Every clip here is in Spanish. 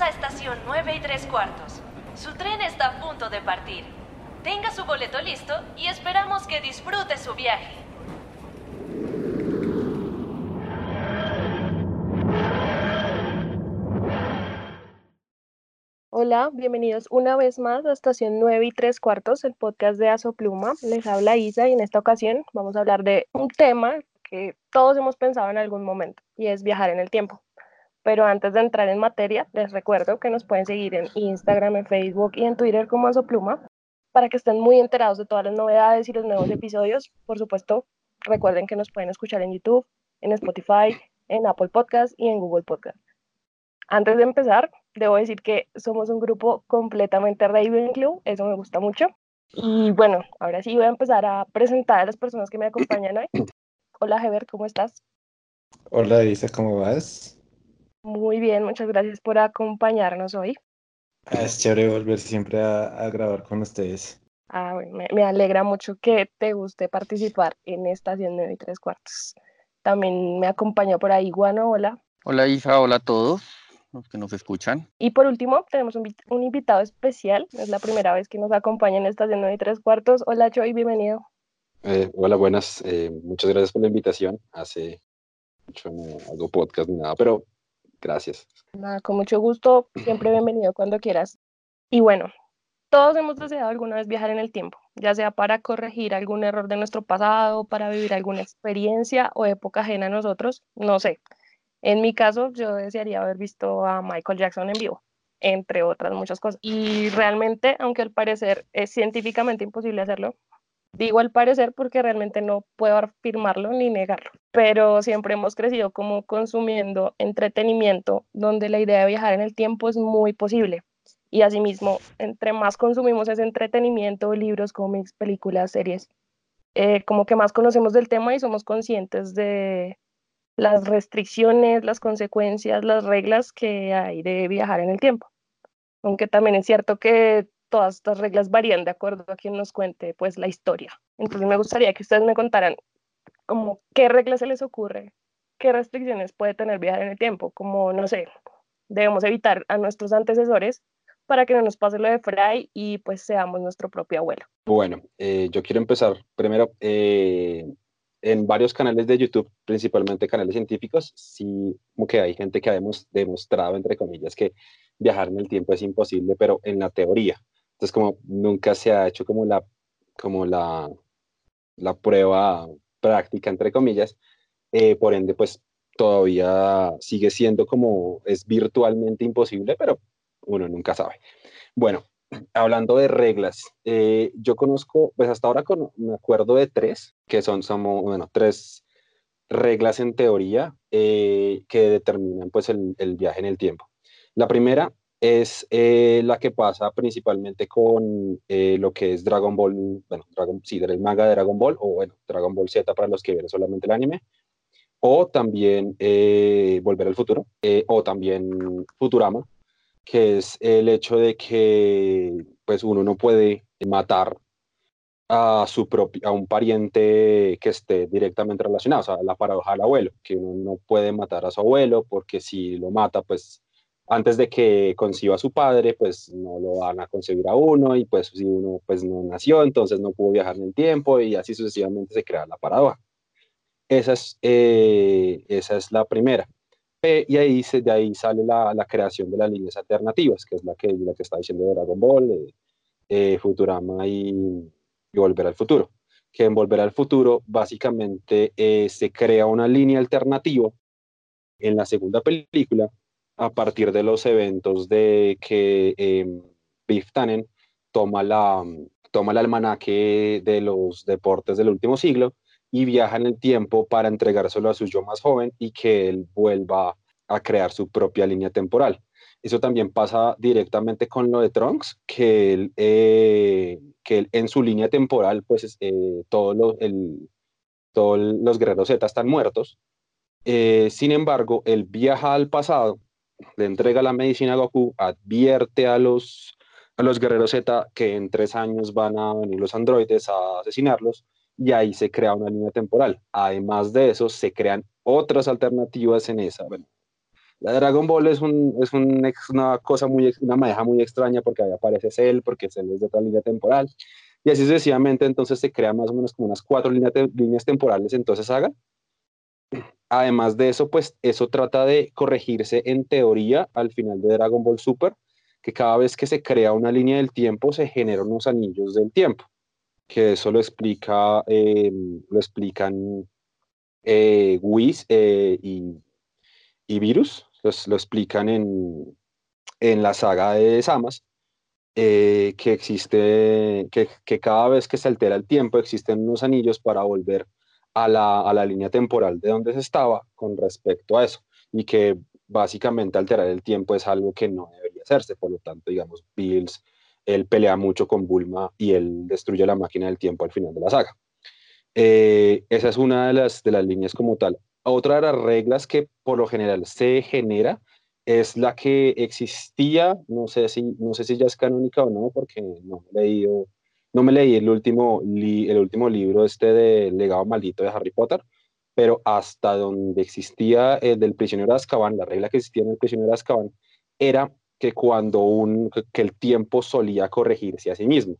A estación 9 y 3 cuartos. Su tren está a punto de partir. Tenga su boleto listo y esperamos que disfrute su viaje. Hola, bienvenidos una vez más a Estación 9 y 3 cuartos, el podcast de Asopluma. Les habla Isa y en esta ocasión vamos a hablar de un tema que todos hemos pensado en algún momento y es viajar en el tiempo. Pero antes de entrar en materia, les recuerdo que nos pueden seguir en Instagram, en Facebook y en Twitter como Asopluma para que estén muy enterados de todas las novedades y los nuevos episodios. Por supuesto, recuerden que nos pueden escuchar en YouTube, en Spotify, en Apple Podcast y en Google Podcast. Antes de empezar, debo decir que somos un grupo completamente Raven Club, eso me gusta mucho. Y bueno, ahora sí voy a empezar a presentar a las personas que me acompañan hoy. Hola, Heber, ¿cómo estás? Hola, Isa, ¿cómo vas? Muy bien, muchas gracias por acompañarnos hoy. Ah, es chévere volver siempre a, a grabar con ustedes. Ah, bueno, me, me, alegra mucho que te guste participar en Estación 9 y 3 cuartos. También me acompañó por ahí Guano, hola. Hola Isa, hola a todos los que nos escuchan. Y por último, tenemos un, un invitado especial. Es la primera vez que nos acompaña en Estación 9 y 3 cuartos. Hola Joy, bienvenido. Eh, hola, buenas. Eh, muchas gracias por la invitación. Hace mucho no hago podcast ni nada, pero gracias. Nada, con mucho gusto. Siempre bienvenido cuando quieras. Y bueno, todos hemos deseado alguna vez viajar en el tiempo, ya sea para corregir algún error de nuestro pasado, para vivir alguna experiencia o época ajena a nosotros, no sé. En mi caso, yo desearía haber visto a Michael Jackson en vivo, entre otras muchas cosas. Y realmente, aunque al parecer es científicamente imposible hacerlo, digo al parecer porque realmente no puedo afirmarlo ni negarlo, pero siempre hemos crecido como consumiendo entretenimiento donde la idea de viajar en el tiempo es muy posible. Y asimismo, entre más consumimos ese entretenimiento, libros, cómics, películas, series, eh, como que más conocemos del tema y somos conscientes de las restricciones, las consecuencias, las reglas que hay de viajar en el tiempo. Aunque también es cierto que todas estas reglas varían de acuerdo a quien nos cuente pues la historia. Entonces me gustaría que ustedes me contaran como qué reglas se les ocurre, qué restricciones puede tener viajar en el tiempo, como no sé, debemos evitar a nuestros antecesores para que no nos pase lo de Fry y pues seamos nuestro propio abuelo. Bueno, eh, yo quiero empezar primero eh, en varios canales de YouTube, principalmente canales científicos, sí que hay gente que ha demostrado, entre comillas, que viajar en el tiempo es imposible, pero en la teoría. Entonces, como nunca se ha hecho como la, como la, la prueba práctica, entre comillas, eh, por ende, pues todavía sigue siendo como es virtualmente imposible, pero uno nunca sabe. Bueno, hablando de reglas, eh, yo conozco, pues hasta ahora con, me acuerdo de tres, que son, somos, bueno, tres reglas en teoría eh, que determinan pues el, el, viaje en el tiempo. La primera es eh, la que pasa principalmente con eh, lo que es Dragon Ball, bueno, Dragon, sí, el manga de Dragon Ball, o bueno, Dragon Ball Z para los que ven solamente el anime, o también eh, Volver al Futuro, o también Futurama, que es el hecho de que pues uno no puede matar a, su propio, a un pariente que esté directamente relacionado, o sea, la paradoja del abuelo, que uno no puede matar a su abuelo porque si lo mata, pues antes de que conciba a su padre, pues no lo van a concebir a uno y pues si uno pues no nació, entonces no pudo viajar en el tiempo y así sucesivamente se crea la paradoja. Esa es, eh, esa es la primera. Eh, y ahí se, de ahí sale la, la, creación de las líneas alternativas, que es la que, la que está diciendo Dragon Ball, eh, Futurama y, y, Volver al Futuro. Que en Volver al Futuro básicamente eh, se crea una línea alternativa en la segunda película a partir de los eventos de que eh, Biff Tannen toma, la, toma el almanaque de los deportes del último siglo y viaja en el tiempo para entregárselo a su yo más joven y que él vuelva a crear su propia línea temporal. Eso también pasa directamente con lo de Trunks, que él, eh, que él en su línea temporal, pues eh, todos los, los guerreros Z están muertos. Eh, sin embargo, él viaja al pasado le entrega la medicina a Goku, advierte a los, a los guerreros Z que en tres años van a venir los androides a asesinarlos y ahí se crea una línea temporal. Además de eso, se crean otras alternativas en esa. Bueno, La Dragon Ball es, un, es un, una cosa muy, una muy extraña porque ahí aparece Cell, porque Cell es de otra línea temporal. Y así sucesivamente, entonces se crea más o menos como unas cuatro líneas, líneas temporales entonces haga. Además de eso, pues eso trata de corregirse en teoría al final de Dragon Ball Super, que cada vez que se crea una línea del tiempo se generan unos anillos del tiempo, que eso lo explica, eh, lo explican eh, Whis eh, y, Virus, lo explican en, en la saga de Samas, eh, que existe, que, que, cada vez que se altera el tiempo existen unos anillos para volver a la, a la línea temporal de donde se estaba con respecto a eso, y que básicamente alterar el tiempo es algo que no debería hacerse, por lo tanto, digamos, Bills, él pelea mucho con Bulma y él destruye la máquina del tiempo al final de la saga. Eh, esa es una de las, de las líneas como tal. Otra de las reglas que por lo general se genera es la que existía, no sé si, no sé si ya es canónica o no, porque no he leído, no me leí el último, el último libro este de Legado Maldito de Harry Potter, pero hasta donde existía el del prisionero de Azkaban, la regla que existía en el prisionero de Azkaban, era que cuando un, que el tiempo solía corregirse a sí mismo.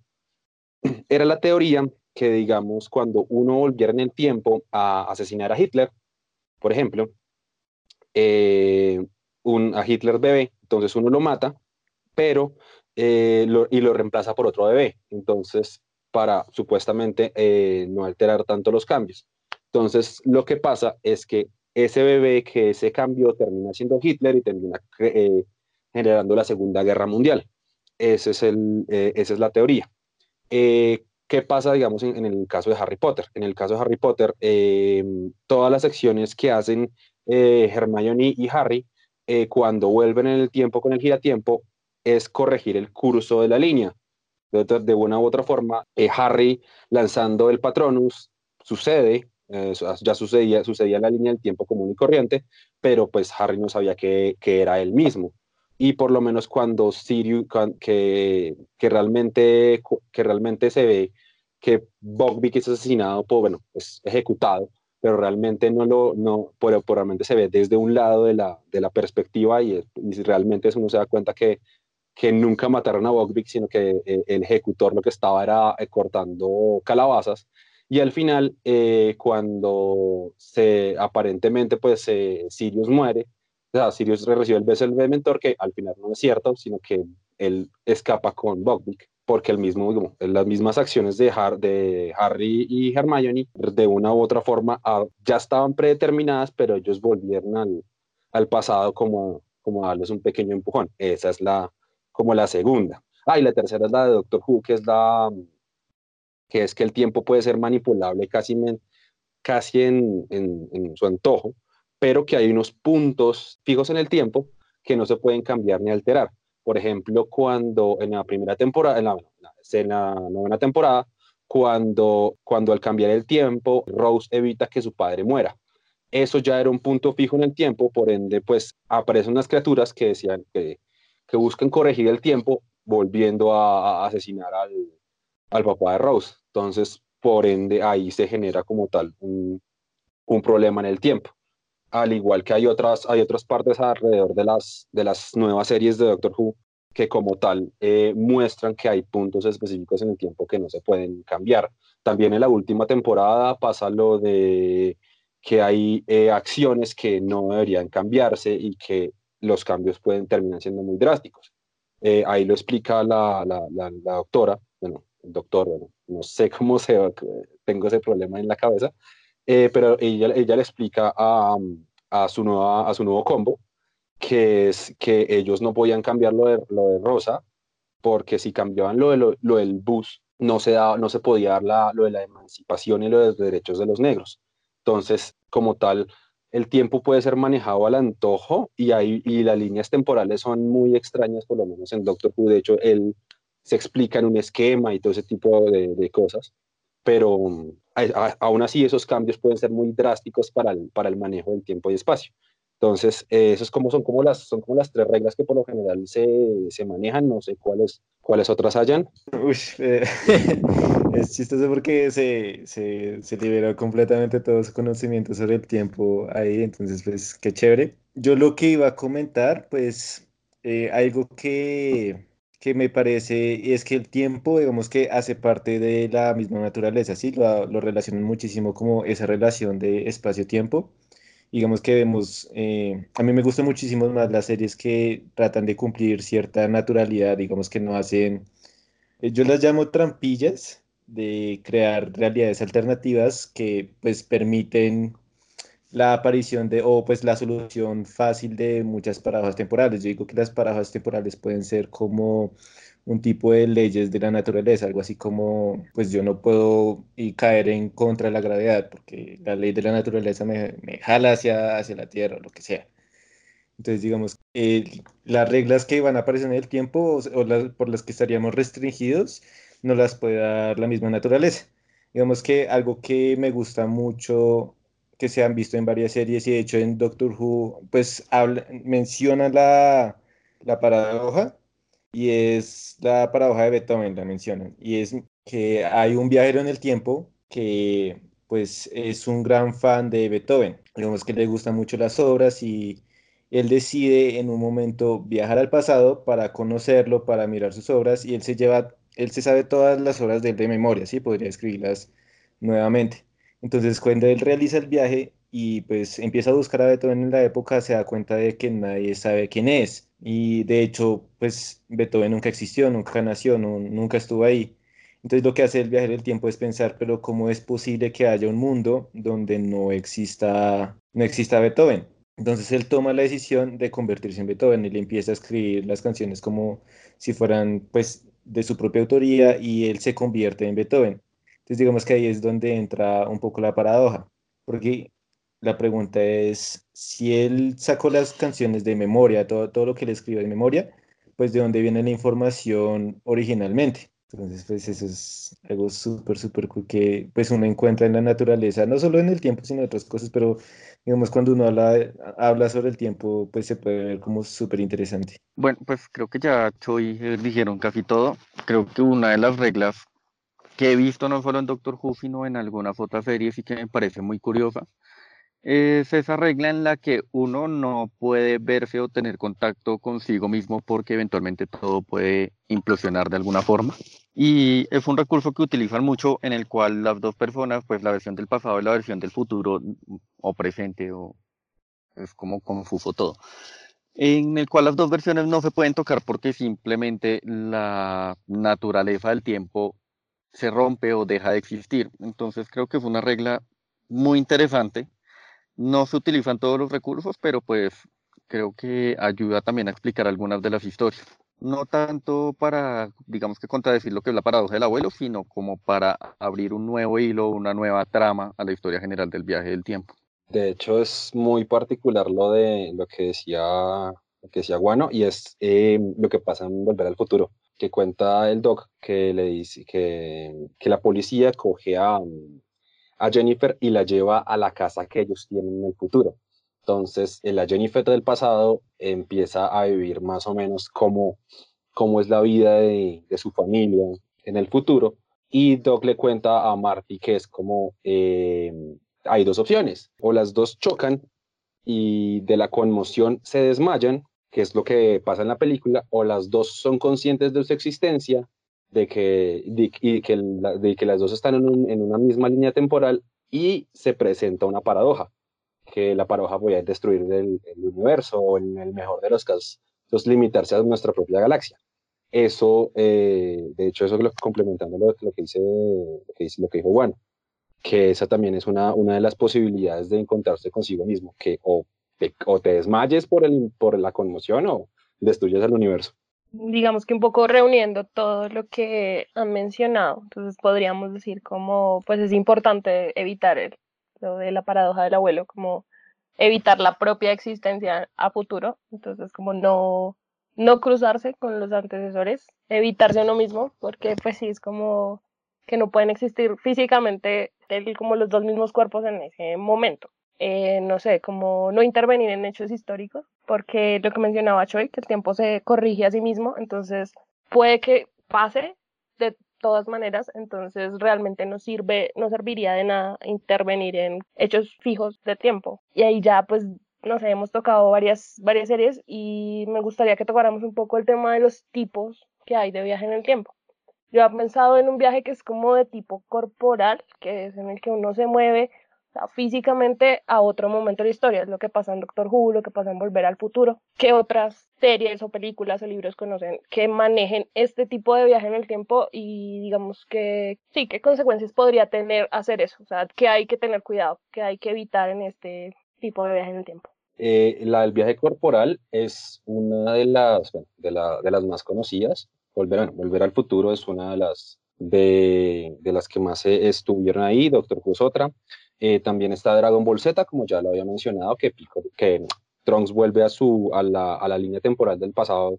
Era la teoría que, digamos, cuando uno volviera en el tiempo a asesinar a Hitler, por ejemplo, eh, un, a Hitler bebé, entonces uno lo mata, pero eh, y lo reemplaza por otro bebé, entonces para supuestamente eh, no alterar tanto los cambios. Entonces lo que pasa es que ese bebé que ese cambio termina siendo Hitler y termina generando la Segunda Guerra Mundial. Ese es el, esa es la teoría. ¿Qué pasa, digamos, en, el caso de Harry Potter? En el caso de Harry Potter, eh, todas las acciones que hacen eh, Hermione y Harry eh, cuando vuelven en el tiempo con el giratiempo es corregir el curso de la línea. De, una u otra forma, Harry lanzando el Patronus sucede, ya sucedía, sucedía la línea del tiempo común y corriente, pero pues Harry no sabía que, que era él mismo y por lo menos cuando Sirius, que, que, realmente, que realmente se ve que Bogby es asesinado, pues bueno, es ejecutado, pero realmente no lo, no, pero, realmente se ve desde un lado de la, de la perspectiva y, y realmente uno se da cuenta que, que nunca mataron a Bogby, sino que eh, el ejecutor lo que estaba era eh, cortando calabazas. Y al final, eh, cuando se aparentemente pues Sirius muere, o sea, Sirius recibe el beso del mentor, que al final no es cierto, sino que él escapa con Buckbeak, porque el mismo, las mismas acciones de, de Harry y Hermione, de una u otra forma, ah, ya estaban predeterminadas, pero ellos volvieron al, al pasado como, como a darles un pequeño empujón. Esa es la, como la segunda. Ah, y la tercera es la de Doctor Who, que es la que es que el tiempo puede ser manipulable casi, casi en, en, en su antojo pero que hay unos puntos fijos en el tiempo que no se pueden cambiar ni alterar. Por ejemplo, cuando en la primera temporada, en la, novena temporada, cuando, cuando al cambiar el tiempo, Rose evita que su padre muera. Eso ya era un punto fijo en el tiempo, por ende, pues aparecen unas criaturas que decían que, que buscan corregir el tiempo volviendo a, asesinar al, al, papá de Rose. Entonces, por ende, ahí se genera como tal un, problema en el tiempo al igual que hay otras, hay otras partes alrededor de las, de las nuevas series de Doctor Who que como tal eh, muestran que hay puntos específicos en el tiempo que no se pueden cambiar. También en la última temporada pasa lo de que hay eh, acciones que no deberían cambiarse y que los cambios pueden terminar siendo muy drásticos. Eh, ahí lo explica la, la, la, doctora, bueno, el doctor, bueno, no sé cómo se tengo ese problema en la cabeza, eh, pero ella, ella le explica a, a, su nueva, a su nuevo combo que es que ellos no podían cambiar lo de, lo de Rosa, porque si cambiaban lo, de lo, del bus, no se, no se podía dar la, lo de la emancipación y lo de los derechos de los negros. Entonces, como tal, el tiempo puede ser manejado al antojo y, hay, y las líneas temporales son muy extrañas, por lo menos en Doctor Who. De hecho, él se explica en un esquema y todo ese tipo de, cosas pero mm, aún así esos cambios pueden ser muy drásticos para el, para el manejo del tiempo y espacio. Entonces, eh, eso es como, son, como las, son como las tres reglas que por lo general se, se manejan, no sé cuáles, cuáles otras hayan. Uy, eh, es chistoso porque se, se, se, liberó completamente todo su conocimiento sobre el tiempo ahí, entonces, pues, qué chévere. yo lo que iba a comentar, pues eh, algo que, que me parece es que el tiempo, digamos que hace parte de la misma naturaleza, ¿sí? Lo, lo relacionan muchísimo como esa relación de espacio-tiempo. Digamos que vemos, eh, a mí me gustan muchísimo más las series que tratan de cumplir cierta naturalidad, digamos que no hacen, eh, yo las llamo trampillas de crear realidades alternativas que pues permiten la aparición de, o pues la solución fácil de muchas paradojas temporales. Yo digo que las paradojas temporales pueden ser como un tipo de leyes de la naturaleza, algo así como, pues yo no puedo y caer en contra de la gravedad, porque la ley de la naturaleza me, me jala hacia, hacia la Tierra o lo que sea. Entonces, digamos, eh, las reglas que van a aparecer en el tiempo o, las, por las que estaríamos restringidos, no las puede dar la misma naturaleza. Digamos que algo que me gusta mucho que se han visto en varias series y de hecho en Doctor Who, pues habla, menciona la, la paradoja y es la paradoja de Beethoven, la mencionan, y es que hay un viajero en el tiempo que pues es un gran fan de Beethoven, digamos que le gustan mucho las obras y él decide en un momento viajar al pasado para conocerlo, para mirar sus obras y él se lleva, él se sabe todas las obras de él de memoria, ¿sí? Podría escribirlas nuevamente. Entonces, cuando él realiza el viaje y pues empieza a buscar a Beethoven en la época, se da cuenta de que nadie sabe quién es. Y de hecho, pues Beethoven nunca existió, nunca nació, nunca estuvo ahí. Entonces lo que hace el viaje del tiempo es pensar, pero ¿cómo es posible que haya un mundo donde no exista, no exista Beethoven? Entonces él toma la decisión de convertirse en Beethoven y le empieza a escribir las canciones como si fueran pues de su propia autoría y él se convierte en Beethoven. Entonces digamos que ahí es donde entra un poco la paradoja, porque la pregunta es, si él sacó las canciones de memoria, todo, todo lo que le escribió de memoria, pues de dónde viene la información originalmente. Entonces, pues eso es algo súper, súper cool que pues uno encuentra en la naturaleza, no solo en el tiempo, sino en otras cosas, pero digamos cuando uno habla, habla sobre el tiempo, pues se puede ver como súper interesante. Bueno, pues creo que ya Choi eh, dijeron casi todo. Creo que una de las reglas que he visto no solo en Doctor Who, sino en algunas otras series y que me parece muy curiosa, es esa regla en la que uno no puede verse o tener contacto consigo mismo porque eventualmente todo puede implosionar de alguna forma. Y es un recurso que utilizan mucho en el cual las dos personas, pues la versión del pasado y la versión del futuro o presente o es como confuso todo, en el cual las dos versiones no se pueden tocar porque simplemente la naturaleza del tiempo se rompe o deja de existir. Entonces creo que es una regla muy interesante. No se utilizan todos los recursos, pero pues creo que ayuda también a explicar algunas de las historias. No tanto para, digamos que contradecir lo que es la paradoja del abuelo, sino como para abrir un nuevo hilo, una nueva trama a la historia general del viaje del tiempo. De hecho, es muy particular lo de lo que decía, lo que decía Guano, y es eh, lo que pasa en Volver al Futuro que cuenta el doc que le dice que, que la policía coge a, a, Jennifer y la lleva a la casa que ellos tienen en el futuro. Entonces, la Jennifer del pasado empieza a vivir más o menos como cómo es la vida de, de, su familia en el futuro. Y Doc le cuenta a Marty que es como eh, hay dos opciones, o las dos chocan y de la conmoción se desmayan, que es lo que pasa en la película, o las dos son conscientes de su existencia, de que, y que, las dos están en, una misma línea temporal y se presenta una paradoja, que la paradoja a destruir el, universo o en el mejor de los casos, entonces limitarse a nuestra propia galaxia. Eso, eh, de hecho, eso es lo complementando lo, que dice, lo que dice, lo que dijo Juan, que esa también es una, una de las posibilidades de encontrarse consigo mismo, que o te, o te desmayes por, el, por la conmoción o destruyes el universo. Digamos que un poco reuniendo todo lo que han mencionado, entonces podríamos decir como pues es importante evitar el, lo de la paradoja del abuelo, como evitar la propia existencia a futuro, entonces como no, no cruzarse con los antecesores, evitarse uno mismo, porque pues sí es como que no pueden existir físicamente como los dos mismos cuerpos en ese momento eh, no sé, como no intervenir en hechos históricos, porque lo que mencionaba Choi, que el tiempo se corrige a sí mismo, entonces puede que pase de todas maneras, entonces realmente no sirve, no serviría de nada intervenir en hechos fijos de tiempo. Y ahí ya pues no sé, hemos tocado varias, varias series y me gustaría que tocáramos un poco el tema de los tipos que hay de viaje en el tiempo. Yo he pensado en un viaje que es como de tipo corporal, que es en el que uno se mueve físicamente a otro momento de la historia. Es lo que pasa en Doctor Who, lo que pasa en Volver al Futuro. ¿Qué otras series o películas o libros conocen que manejen este tipo de viaje en el tiempo y digamos que sí, qué consecuencias podría tener hacer eso? O sea, que hay que tener cuidado, que hay que evitar en este tipo de viaje en el tiempo. Eh, la del viaje corporal es una de las, de, la, de las más conocidas. Volver, Volver al futuro es una de las, de, de las que más estuvieron ahí, Doctor Who es otra. Eh, también está Dragon Ball Z, como ya lo había mencionado, que, que Trunks vuelve a, su, a, la, a la línea temporal del pasado,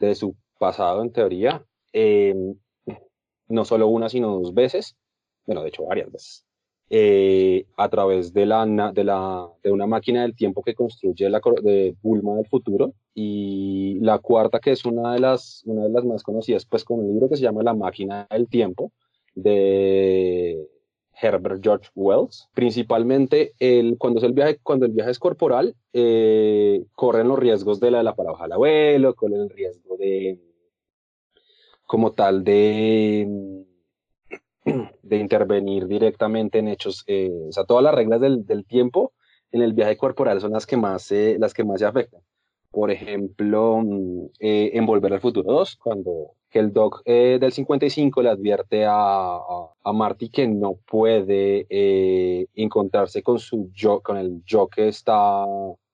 de su pasado en teoría, em, no solo una, sino dos veces, bueno, de hecho varias veces. Eh, a través de, la, de, la, de una máquina del tiempo que construye la de Bulma del futuro. Y la cuarta que es una de las, una de las más conocidas pues con un libro que se llama La máquina del tiempo de Herbert George Wells. Principalmente el, cuando, es el viaje, cuando el viaje es corporal, eh, corren los riesgos de la, de la paradoja del abuelo, corren el riesgo de como tal de de intervenir directamente en hechos, eh, o sea, todas las reglas del, del, tiempo en el viaje corporal son las que más, las que más se afectan. Por ejemplo, mm, eh, en Volver al Futuro 2, cuando el Doc eh, del 55 le advierte a, a, Marty que no puede encontrarse con su yo, con el yo que está,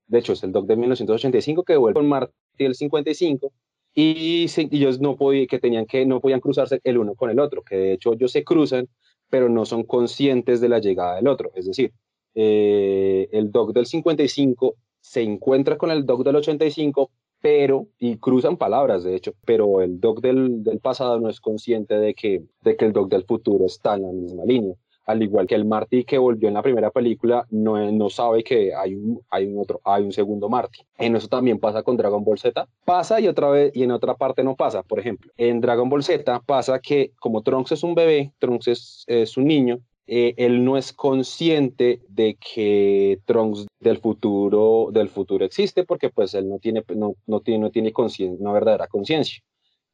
de hecho es el Doc de 1985 que vuelve con Marty del 55 y ellos no podían, que tenían que, no podían cruzarse el uno con el otro, que de hecho ellos se cruzan, pero no son conscientes de la llegada del otro. Es decir, eh, el Doc del 55 se encuentra con el Doc del 85, pero, y cruzan palabras de hecho, pero el Doc del, del pasado no es consciente de que, de que el Doc del futuro está en la misma línea al igual que el Marty que volvió en la primera película, no, no sabe que hay un, hay un otro, hay un segundo Marty. En eso también pasa con Dragon Ball Z. Pasa y otra vez, y en otra parte no pasa. Por ejemplo, en Dragon Ball Z pasa que como Trunks es un bebé, Trunks es, es un niño, eh, él no es consciente de que Trunks del futuro, del futuro existe porque pues él no tiene, no, no tiene, no tiene una verdadera conciencia.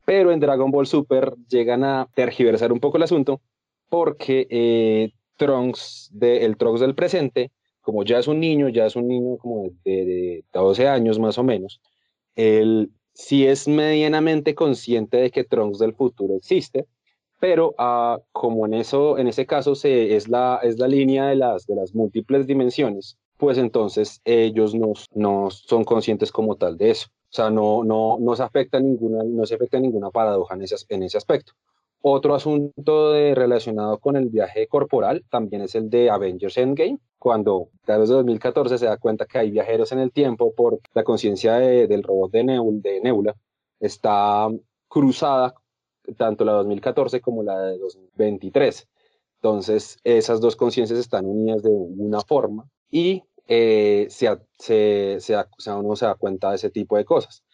Pero en Dragon Ball Super llegan a tergiversar un poco el asunto porque eh, Trunks, de, el Trunks del presente, como ya es un niño, ya es un niño como de, 12 años más o menos, él sí es medianamente consciente de que Trunks del futuro existe, pero ah, como en, eso, en ese caso es, la, es la línea de las, de las múltiples dimensiones, pues entonces ellos no, no son conscientes como tal de eso. O sea, no, no, no, se afecta ninguna, no se afecta ninguna paradoja en ese, en ese aspecto. Otro asunto de, relacionado con el viaje corporal también es el de Avengers Endgame, cuando desde 2014 se da cuenta que hay viajeros en el tiempo por la conciencia del robot de, de Nebula está cruzada tanto la 2014 como la de 2023. Entonces, esas dos conciencias están unidas de una forma y eh, se, se, se, uno se da cuenta de ese tipo de cosas.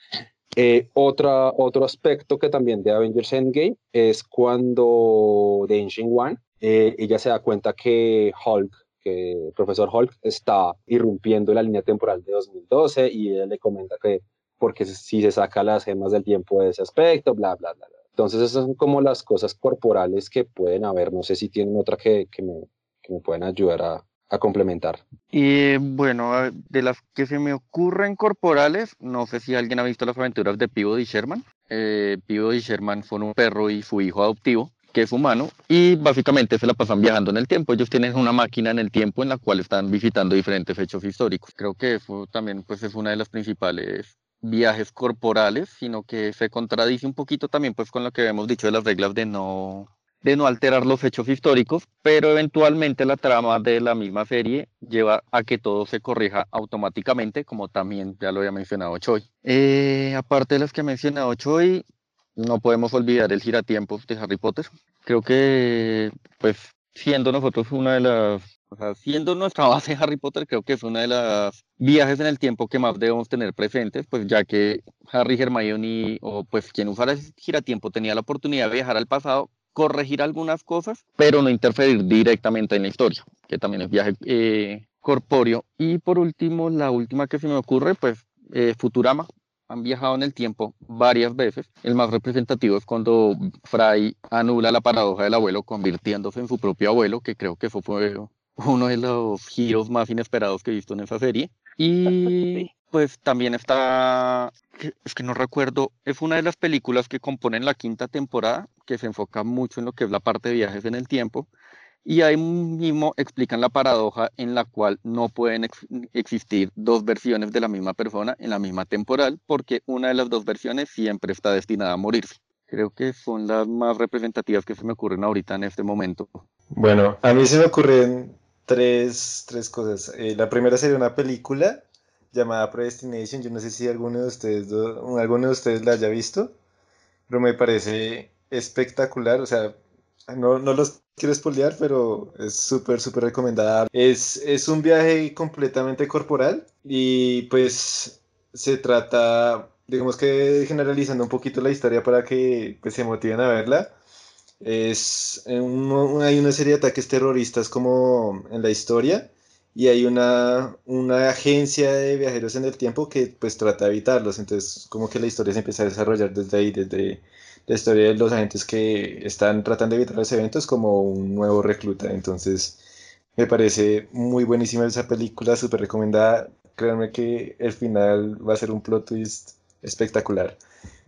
Eh, otro aspecto que también de Avengers Endgame es cuando The Ancient One, eh, ella se da cuenta que Hulk, que el profesor Hulk está irrumpiendo la línea temporal de 2012 y ella le comenta que porque si se saca las gemas del tiempo de ese aspecto, bla, bla, bla. bla. Entonces esas son como las cosas corporales que pueden haber. No sé si tienen otra que, que, me, que me pueden ayudar a, a complementar. Y bueno, de las que se me ocurren corporales, no sé si alguien ha visto las aventuras de y Sherman. Eh, y Sherman son un perro y su hijo adoptivo, que es humano, y básicamente se la pasan viajando en el tiempo. Ellos tienen una máquina en el tiempo en la cual están visitando diferentes hechos históricos. Creo que eso también pues, es una de las principales viajes corporales, sino que se contradice un poquito también pues con lo que hemos dicho de las reglas de no de no alterar los hechos históricos, pero eventualmente la trama de la misma serie lleva a que todo se corrija automáticamente, como también ya lo había mencionado Choi. Eh, aparte de las que ha mencionado Choi, no podemos olvidar el giratiempos de Harry Potter. Creo que, pues, siendo nosotros una de las, o nuestra base Harry Potter, creo que es una de las viajes en el tiempo que más debemos tener presentes, pues ya que Harry, Hermione o pues quien usara el giratiempo tenía la oportunidad de viajar al pasado, corregir algunas cosas, pero no interferir directamente en la historia, que también es viaje eh, corpóreo. Y por último, la última que se me ocurre, pues eh, Futurama. Han viajado en el tiempo varias veces. El más representativo es cuando Fry anula la paradoja del abuelo convirtiéndose en su propio abuelo, que creo que eso fue uno de los giros más inesperados que he visto en esa serie. Y pues también está, es que no recuerdo, es una de las películas que componen la quinta temporada, que se enfoca mucho en lo que es la parte de viajes en el tiempo. Y ahí mismo explican la paradoja en la cual no pueden existir dos versiones de la misma persona en la misma temporal, porque una de las dos versiones siempre está destinada a morirse. Creo que son las más representativas que se me ocurren ahorita en este momento. Bueno, a mí se me ocurren tres, tres cosas. Eh, la primera sería una película llamada Predestination. Yo no sé si alguno de ustedes, alguno de ustedes la haya visto, pero me parece espectacular. O sea, no, no los quiero spoilear, pero es súper, súper recomendada. Es, es un viaje completamente corporal y pues se trata, digamos que generalizando un poquito la historia para que pues, se motiven a verla. Es, hay una serie de ataques terroristas como en la historia y hay una, una agencia de viajeros en el tiempo que pues trata de evitarlos. Entonces como que la historia se empieza a desarrollar desde ahí, desde la historia de los agentes que están tratando de evitar los eventos como un nuevo recluta. Entonces, me parece muy buenísima esa película, súper recomendada. Créanme que el final va a ser un plot twist espectacular.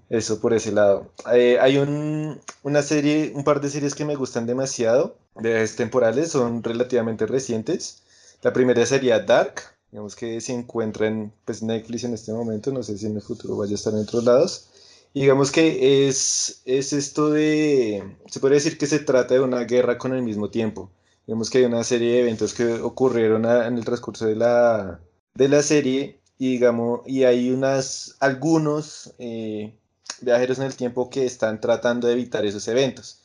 Eso por ese lado. Eh, hay un, una serie, un par de series que me gustan demasiado, de temporales, son relativamente recientes. La primera sería Dark, digamos que se encuentra en pues, Netflix en este momento, no sé si en el futuro vaya a estar en otros lados digamos que es, es esto de, se puede decir que se trata de una guerra con el mismo tiempo. Digamos que hay una serie de eventos que ocurrieron en el transcurso de la, de la serie y, digamos, y hay unas, algunos eh, viajeros en el tiempo que están tratando de evitar esos eventos.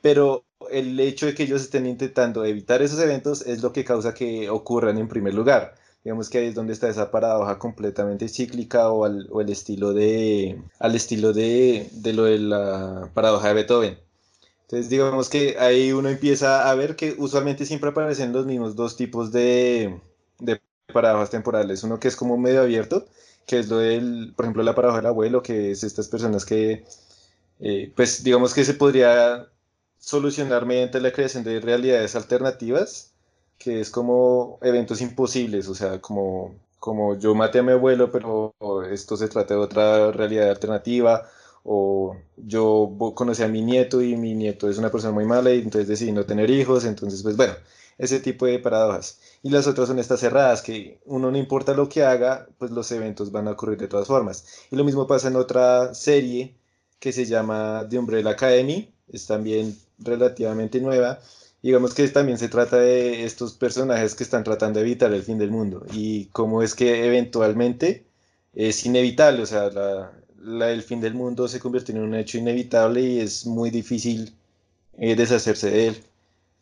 Pero el hecho de que ellos estén intentando evitar esos eventos es lo que causa que ocurran en primer lugar. Digamos que ahí es donde está esa paradoja completamente cíclica o al, o el estilo de, al estilo de, de lo de la paradoja de Beethoven. Entonces digamos que ahí uno empieza a ver que usualmente siempre aparecen los mismos dos tipos de, de paradojas temporales. Uno que es como medio abierto, que es lo del, por ejemplo, la paradoja del abuelo, que es estas personas que, eh, pues digamos que se podría solucionar mediante la creación de realidades alternativas que es como eventos imposibles, o sea, como, como yo maté a mi abuelo, pero esto se trata de otra realidad alternativa, o yo conocí a mi nieto y mi nieto es una persona muy mala y entonces decidí no tener hijos, entonces pues bueno, ese tipo de paradojas. Y las otras son estas cerradas, que uno no importa lo que haga, pues los eventos van a ocurrir de todas formas. Y lo mismo pasa en otra serie que se llama The Umbrella Academy, es también relativamente nueva, digamos que también se trata de estos personajes que están tratando de evitar el fin del mundo y cómo es que eventualmente es inevitable, o sea, la, el fin del mundo se convierte en un hecho inevitable y es muy difícil eh, deshacerse de él.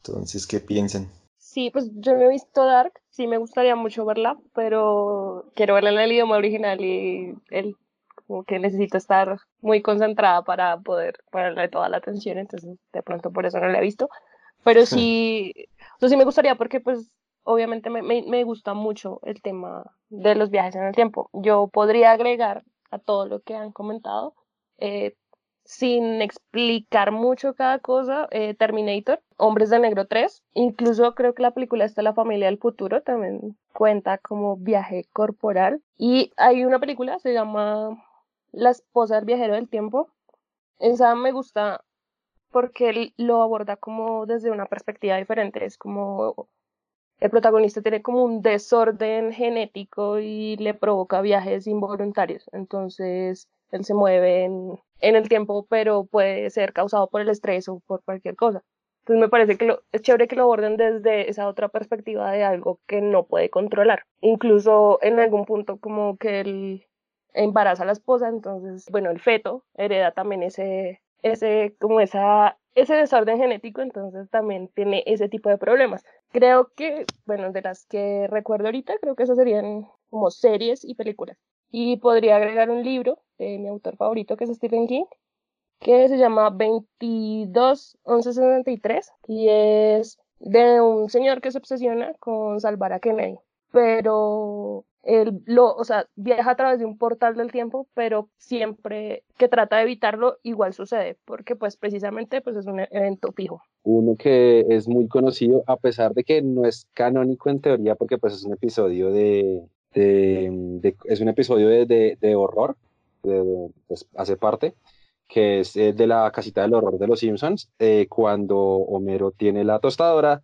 Entonces, ¿qué piensan? Sí, pues yo no he visto Dark, sí me gustaría mucho verla, pero quiero verla en el idioma original y él como que necesito estar muy concentrada para poder ponerle toda la atención, entonces de pronto por eso no la he visto. Pero sí, eso sí me gustaría porque pues obviamente me, me, gusta mucho el tema de los viajes en el tiempo. Yo podría agregar a todo lo que han comentado, eh, sin explicar mucho cada cosa, eh, Terminator, Hombres de Negro 3, incluso creo que la película está La familia del futuro, también cuenta como viaje corporal. Y hay una película, se llama La esposa del viajero del tiempo. Esa me gusta porque lo aborda como desde una perspectiva diferente. Es como el protagonista tiene como un desorden genético y le provoca viajes involuntarios. Entonces él se mueve en, el tiempo, pero puede ser causado por el estrés o por cualquier cosa. Entonces me parece que es chévere que lo aborden desde esa otra perspectiva de algo que no puede controlar. Incluso en algún punto como que él embaraza a la esposa, entonces, bueno, el feto hereda también ese, ese, como esa, ese desorden genético, entonces también tiene ese tipo de problemas. Creo que, bueno, de las que recuerdo ahorita, creo que esas serían como series y películas. Y podría agregar un libro de mi autor favorito, que es Stephen King, que se llama 22-11-63 y es de un señor que se obsesiona con salvar a Kennedy. pero él lo, o sea, viaja a través de un portal del tiempo, pero siempre que trata de evitarlo, igual sucede, porque pues precisamente pues es un evento fijo. Uno que es muy conocido, a pesar de que no es canónico en teoría, porque pues es un episodio de, de, es un episodio de, de, horror, pues, hace parte, que es eh, de la casita del horror de los Simpsons, eh, cuando Homero tiene la tostadora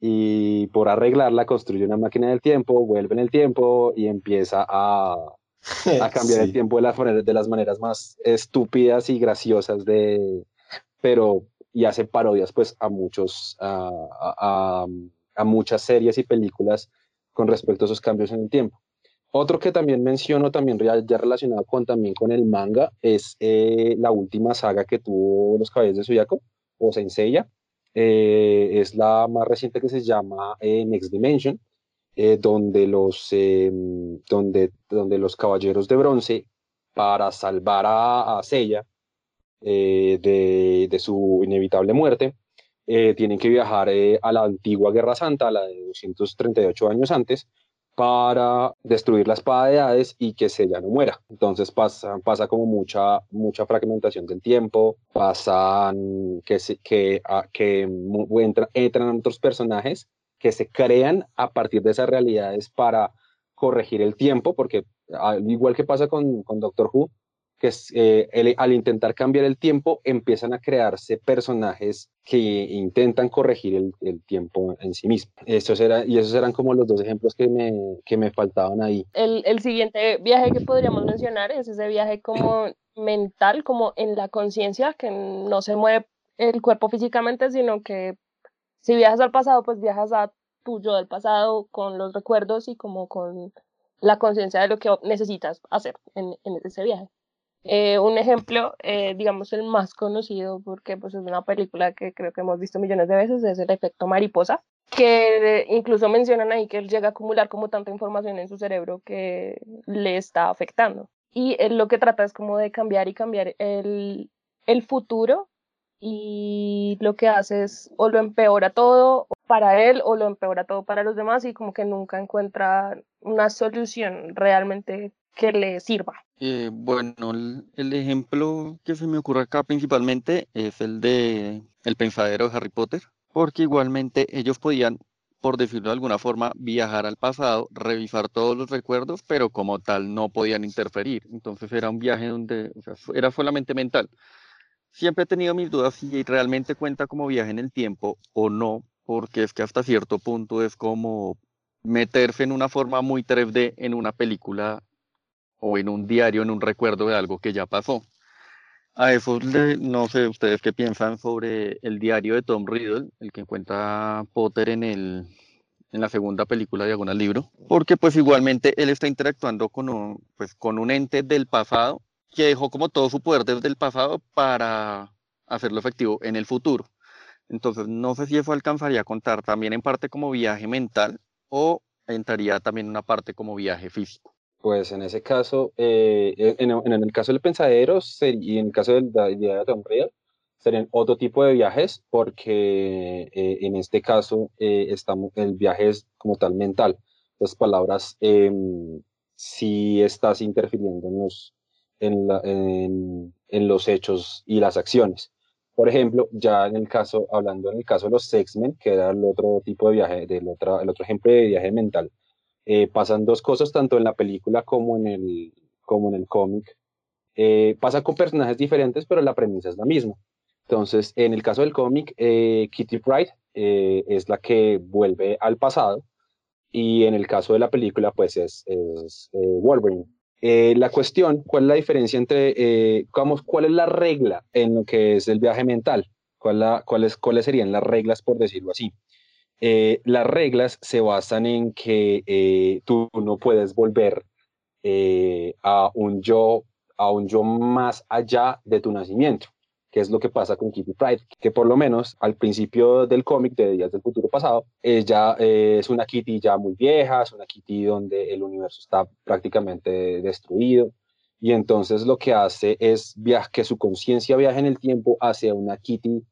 y por arreglarla construye una máquina del tiempo, vuelve en el tiempo y empieza a, a cambiar el tiempo de las, maneras, de las maneras más estúpidas y graciosas de, pero y hace parodias pues a muchos, a, a, a, muchas series y películas con respecto a esos cambios en el tiempo. Otro que también menciono, también ya, relacionado con, también con el manga, es eh, la última saga que tuvo Los Caballeros de Suyako, o Senseiya, eh, es la más reciente que se llama eh, Next Dimension, eh, donde, los, donde, donde los caballeros de bronce, para salvar a, a Seiya de, de, su inevitable muerte, tienen que viajar a la antigua Guerra Santa, la de 238 años antes, para destruir la espada de Hades y que Sella no muera. Entonces pasa, pasa como mucha, mucha fragmentación del tiempo, pasan que, que, que entran, entran otros personajes que se crean a partir de esas realidades para corregir el tiempo, porque al igual que pasa con, con Doctor Who, que eh, al intentar cambiar el tiempo empiezan a crearse personajes que intentan corregir el, el tiempo en sí mismo. Eso era, y esos eran como los dos ejemplos que me, que me faltaban ahí. El, el siguiente viaje que podríamos mencionar es ese viaje como mental, como en la conciencia, que no se mueve el cuerpo físicamente, sino que si viajas al pasado, pues viajas a tu yo del pasado con los recuerdos y como con la conciencia de lo que necesitas hacer en, en ese viaje. Eh, un ejemplo, eh, digamos el más conocido, porque pues, es una película que creo que hemos visto millones de veces, es el efecto mariposa, que incluso mencionan ahí que él llega a acumular como tanta información en su cerebro que le está afectando. Y él lo que trata es como de cambiar y cambiar el, el futuro y lo que hace es o lo empeora todo para él o lo empeora todo para los demás y como que nunca encuentra una solución realmente que le sirva. Eh, bueno, el, ejemplo que se me ocurre acá principalmente es el de el pensadero de Harry Potter, porque igualmente ellos podían, por decirlo de alguna forma, viajar al pasado, revisar todos los recuerdos, pero como tal no podían interferir. Entonces era un viaje donde era solamente mental. Siempre he tenido mis dudas si realmente cuenta como viaje en el tiempo o no, porque es que hasta cierto punto es como meterse en una forma muy 3D en una película o en un diario, en un recuerdo de algo que ya pasó. A eso no sé ustedes qué piensan sobre el diario de Tom Riddle, el que encuentra Potter en, el, en la segunda película Diagonal Libro, porque pues igualmente él está interactuando con un, pues, con un ente del pasado que dejó como todo su poder desde el pasado para hacerlo efectivo en el futuro. Entonces no sé si eso alcanzaría a contar también en parte como viaje mental o entraría también una parte como viaje físico. Pues en ese caso, eh, e, en, en, el caso del pensadero y en el caso de la idea de Tom serían otro tipo de viajes porque eh, en este caso eh, estamos, el viaje es como tal mental. Las palabras, em, si estás interfiriendo en los, en, la, en, en, los hechos y las acciones. Por ejemplo, ya en el caso, hablando en el caso de los X-Men, que era el otro tipo de viaje, del otro, el otro ejemplo de viaje mental, eh, pasan dos cosas tanto en la película como en el, como en el cómic. Eh, pasa con personajes diferentes, pero la premisa es la misma. Entonces, en el caso del cómic, eh, Kitty Pryde es la que vuelve al pasado y en el caso de la película, pues es, es Wolverine. la cuestión, ¿cuál es la diferencia entre, vamos, cuál es la regla en lo que es el viaje mental? ¿Cuál la, cuáles, ¿Cuáles serían las reglas, por decirlo así? Eh, las reglas se basan en que eh, tú no puedes volver eh, a un yo a un yo más allá de tu nacimiento, que es lo que pasa con Kitty Pride, que por lo menos al principio del cómic de Días del Futuro Pasado, ella es una Kitty ya muy vieja, es una Kitty donde el universo está prácticamente destruido, y entonces lo que hace es que su conciencia viaje en el tiempo hacia una Kitty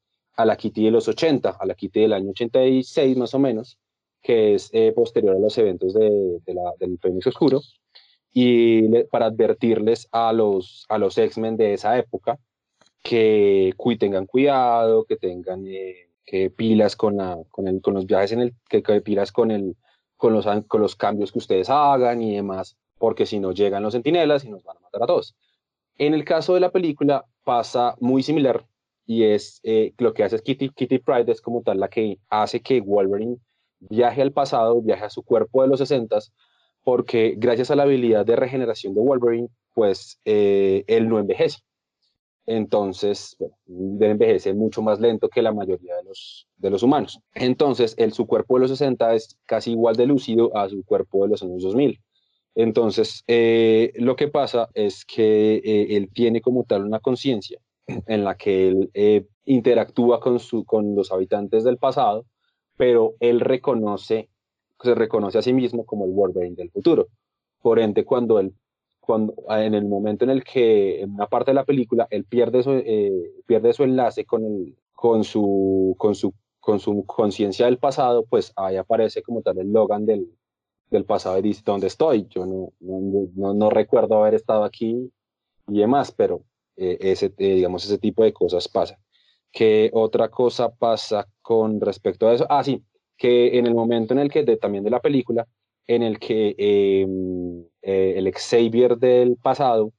a la Kitty de los 80, a la Kitty del año 86 más o menos, que es eh, posterior a los eventos de, del Fénix Oscuro, y para advertirles a los, a los X-Men de esa época que tengan cuidado, que tengan eh, que pilas con, la, con, el, con, los viajes en el, que pilas con, el, con, los, con los cambios que ustedes hagan y demás, porque si no llegan los sentinelas y nos van a matar a todos. En el caso de la película pasa muy similar y es eh, lo que hace es Kitty, Kitty Pride es como tal la que hace que Wolverine viaje al pasado, viaje a su cuerpo de los 60 porque gracias a la habilidad de regeneración de Wolverine, pues eh, él no envejece. Entonces, bueno, envejece mucho más lento que la mayoría de los, de los humanos. Entonces, el, su cuerpo de los 60 es casi igual de lúcido a su cuerpo de los años 2000. Entonces, eh, lo que pasa es que eh, él tiene como tal una conciencia en la que él eh, interactúa con, su, con los habitantes del pasado, pero él reconoce, se reconoce a sí mismo como el Wolverine del futuro. Por ende, cuando él, cuando, en el momento en el que en una parte de la película él pierde su, pierde su enlace con, el, con su, con su, con su conciencia del pasado, pues ahí aparece como tal el Logan del, del pasado y dice, ¿dónde estoy? Yo no, no, no, recuerdo haber estado aquí y demás, pero eh, ese, eh, digamos, ese tipo de cosas pasa. ¿Qué otra cosa pasa con respecto a eso? Ah, sí, que en el momento en el que, de, también de la película, en el que em, eh, el Xavier del pasado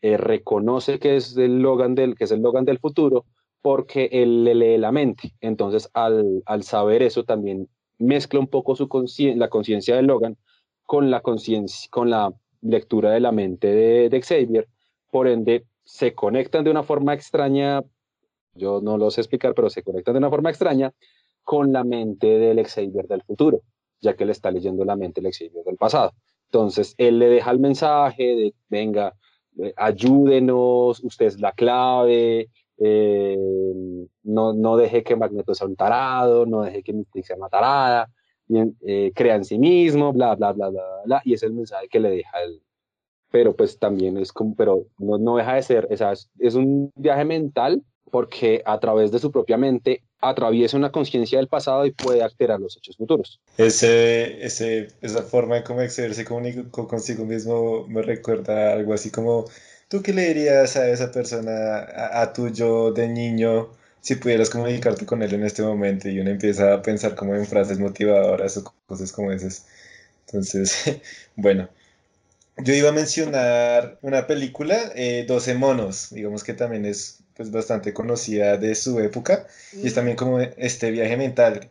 reconoce que es, el Logan del, que es el Logan del futuro, porque él le lee la mente. Entonces, al, al saber eso, también mezcla un poco su la conciencia de Logan con la con la lectura de la mente de, Xavier. Por ende, se conectan de una forma extraña, yo no lo sé explicar, pero se conectan de una forma extraña con la mente del Xavier del futuro, ya que él está leyendo la mente del Xavier del pasado. Entonces, él le deja el mensaje de, venga, eh, ayúdenos, usted es la clave, eh, no, no deje que Magneto sea un tarado, no deje que Mystique sea una tarada, eh, crea en sí mismo, bla, bla, bla, bla, bla, y es el mensaje que le deja él. Pero pues también es como, pero no, no deja de ser, es, es un viaje mental porque a través de su propia mente atraviesa una conciencia del pasado y puede alterar los hechos futuros. Ese, ese, esa forma de cómo se comunica consigo mismo me recuerda algo así como ¿Tú qué le dirías a esa persona, a, tu yo de niño, si pudieras comunicarte con él en este momento? Y uno empieza a pensar como en frases motivadoras o cosas como esas. Entonces, bueno, yo iba a mencionar una película, eh, 12 monos, digamos que también es pues, bastante conocida de su época, y es también como este viaje mental.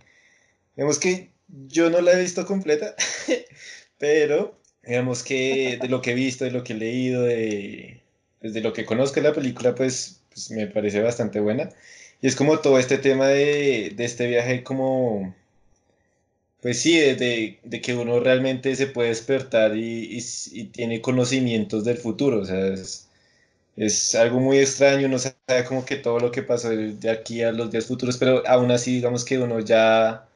Digamos que yo no la he visto completa, pero digamos que de lo que he visto, de lo que he leído, de, desde lo que conozco de la película, pues, pues, me parece bastante buena. Y es como todo este tema de, de este viaje como, pues sí, de, de, que uno realmente se puede despertar y, y, tiene conocimientos del futuro. O sea, es, es, algo muy extraño, uno sabe como que todo lo que pasó de aquí a los días futuros, pero aún así digamos que uno ya,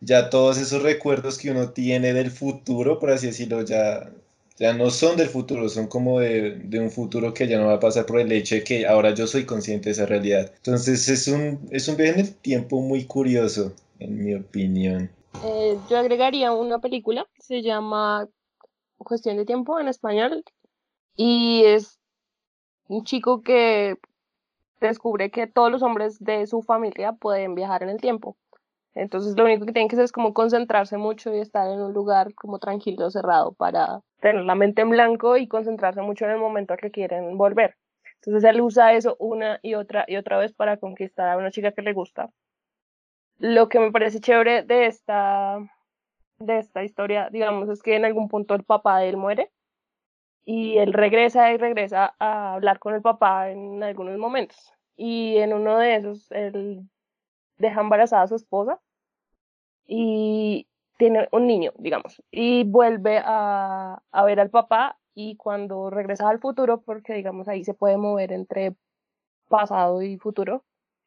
ya todos esos recuerdos que uno tiene del futuro, por así decirlo, ya ya no son del futuro, son como de, un futuro que ya no va a pasar por el hecho de que ahora yo soy consciente de esa realidad. Entonces es un, es un viaje en el tiempo muy curioso, en mi opinión. Eh, yo agregaría una película, se llama Cuestión de Tiempo en español, y es un chico que descubre que todos los hombres de su familia pueden viajar en el tiempo. Entonces lo único que tienen que hacer es como concentrarse mucho y estar en un lugar como tranquilo, cerrado, para tener la mente en blanco y concentrarse mucho en el momento que quieren volver. Entonces él usa eso una y otra y otra vez para conquistar a una chica que le gusta. Lo que me parece chévere de esta, de esta historia, digamos, es que en algún punto el papá de él muere y él regresa y regresa a hablar con el papá en algunos momentos. Y en uno de esos, él deja embarazada a su esposa y tiene un niño, digamos, y vuelve a, a ver al papá y cuando regresa al futuro, porque digamos ahí se puede mover entre pasado y futuro,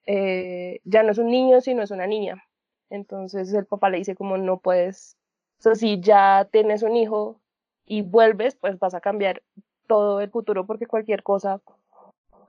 eh, ya no es un niño, sino es una niña. Entonces el papá le dice como no puedes, o si ya tienes un hijo y vuelves, pues vas a cambiar todo el futuro porque cualquier cosa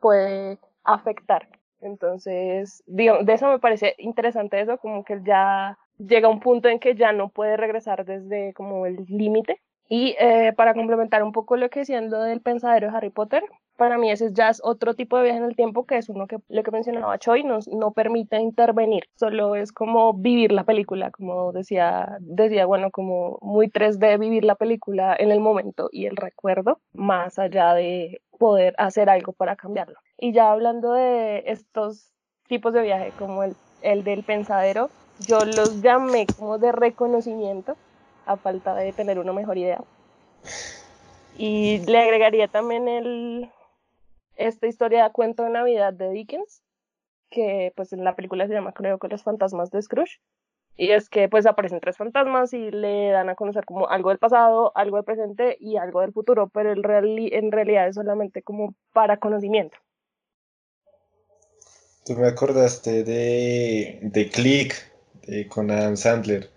puede afectar. Entonces, digamos, de eso me parece interesante eso, como que ya llega un punto en que ya no puede regresar desde como el límite. Y eh, para complementar un poco lo que siendo del pensadero de Harry Potter, para mí ese es ya otro tipo de viaje en el tiempo que es uno que lo que mencionaba Choi nos, no permite intervenir, solo es como vivir la película, como decía, decía, bueno, como muy 3D vivir la película en el momento y el recuerdo, más allá de poder hacer algo para cambiarlo. Y ya hablando de estos tipos de viaje, como el, el del pensadero, yo los llamé como de reconocimiento, a falta de tener una mejor idea. Y le agregaría también el, esta historia de cuento de Navidad de Dickens, que pues en la película se llama creo que Los fantasmas de Scrooge. Y es que pues aparecen tres fantasmas y le dan a conocer como algo del pasado, algo del presente y algo del futuro, pero el real, en realidad es solamente como para conocimiento. Tú me acordaste de, de Click, de Conan Sandler.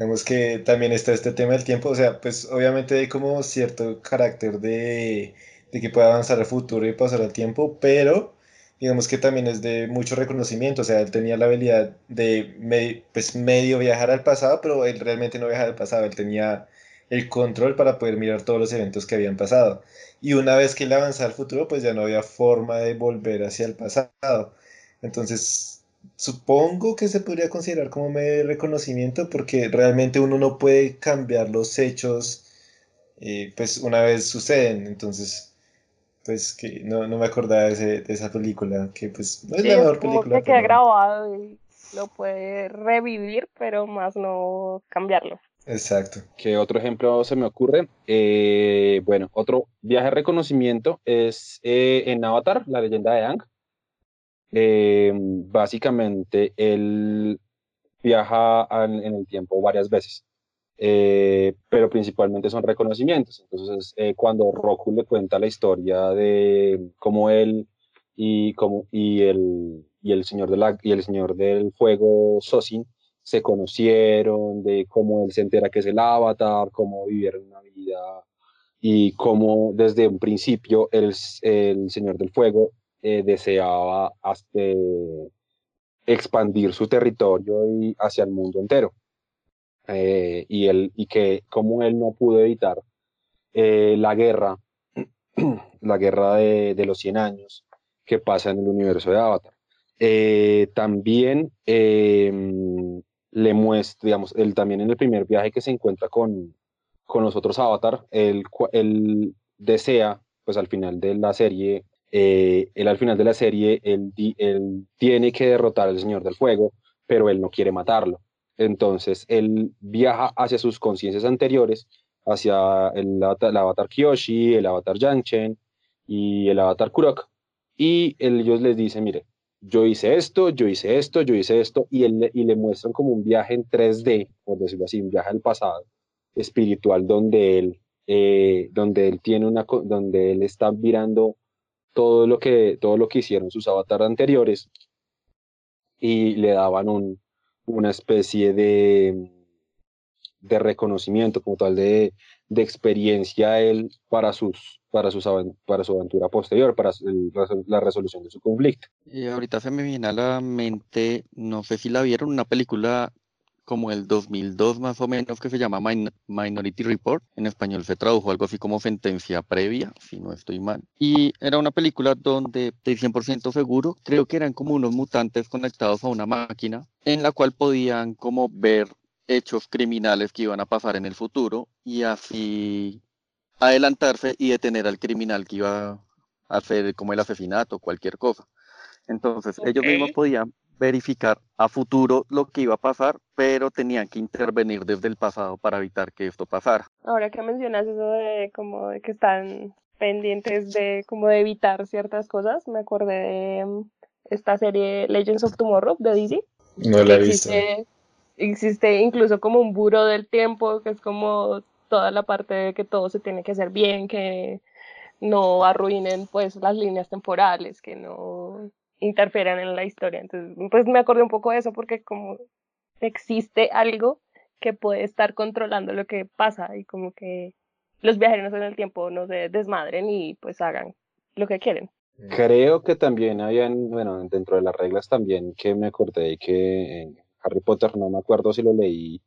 Vemos que también está este tema del tiempo, o sea, pues obviamente hay como cierto carácter de de que pueda avanzar al futuro y pasar al tiempo, pero digamos que también es de mucho reconocimiento, o sea, él tenía la habilidad de pues medio viajar al pasado, pero él realmente no viajaba al pasado, él tenía el control para poder mirar todos los eventos que habían pasado. Y una vez que él avanzaba al futuro, pues ya no había forma de volver hacia el pasado. Entonces, supongo que se podría considerar como medio reconocimiento porque realmente uno no puede cambiar los hechos, eh, pues una vez suceden. Entonces, pues que no, no me acordaba de, esa película, que pues no es la mejor película. Que queda grabado y lo puede revivir, pero más no cambiarlo. Exacto. ¿Qué otro ejemplo se me ocurre? Eh, bueno, otro viaje de reconocimiento es eh, en Avatar, la leyenda de Aang. Eh, básicamente, él viaja en el tiempo varias veces. Eh, pero principalmente son reconocimientos. Entonces, eh, cuando Roku le cuenta la historia de cómo él y, el, señor del fuego, Sosin, se conocieron, de cómo él se entera que es el avatar, cómo vivieron una vida y cómo desde un principio el señor del fuego eh, deseaba hasta, expandir su territorio hacia el mundo entero. Eh, y, que como él no pudo evitar eh, la guerra, la guerra de, los 100 años que pasa en el universo de Avatar. También em, le muestra, digamos, él también en el primer viaje que se encuentra con, con los otros Avatar, él, él desea, pues al final de la serie, él al final de la serie, él, tiene que derrotar al Señor del Fuego, pero él no quiere matarlo. Entonces, él viaja hacia sus conciencias anteriores, hacia el, avatar Kyoshi, el avatar Yangchen y el avatar Kurok, y ellos les dicen, mire, yo hice esto, yo hice esto, yo hice esto, y, él, y le muestran como un viaje en 3D, por decirlo así, un viaje al pasado espiritual, donde él, eh, donde él tiene una, donde él está mirando todo lo que, todo lo que hicieron sus avatares anteriores, y le daban un, una especie de, de reconocimiento como tal de, de experiencia él para, sus, para, sus, para su aventura posterior, para la resolución de su conflicto. Y ahorita se me viene a la mente, no sé si la vieron, una película como el 2002 más o menos que se llama Minority Report. En español se tradujo algo así como sentencia previa, si no estoy mal. Y era una película donde, de 100% seguro, creo que eran como unos mutantes conectados a una máquina en la cual podían como ver hechos criminales que iban a pasar en el futuro y así adelantarse y detener al criminal que iba a hacer como el asesinato o cualquier cosa. Entonces, ellos mismos podían verificar a futuro lo que iba a pasar, pero tenían que intervenir desde el pasado para evitar que esto pasara. Ahora que mencionas eso de como de que están pendientes de como de evitar ciertas cosas, me acordé de mm, esta serie Legends of Tomorrow de DC. No la he visto. Existe incluso como un buro del tiempo, que es como toda la parte de que todo se tiene que hacer bien, que no arruinen pues las líneas temporales, que no interfieran en la historia. Entonces, pues me acordé un poco de eso porque como existe algo que puede estar controlando lo que pasa y como que los viajeros en el tiempo no se desmadren y pues hagan lo que quieren. Creo que también habían, bueno, dentro de las reglas también que me acordé que Harry Potter, no me acuerdo si lo leí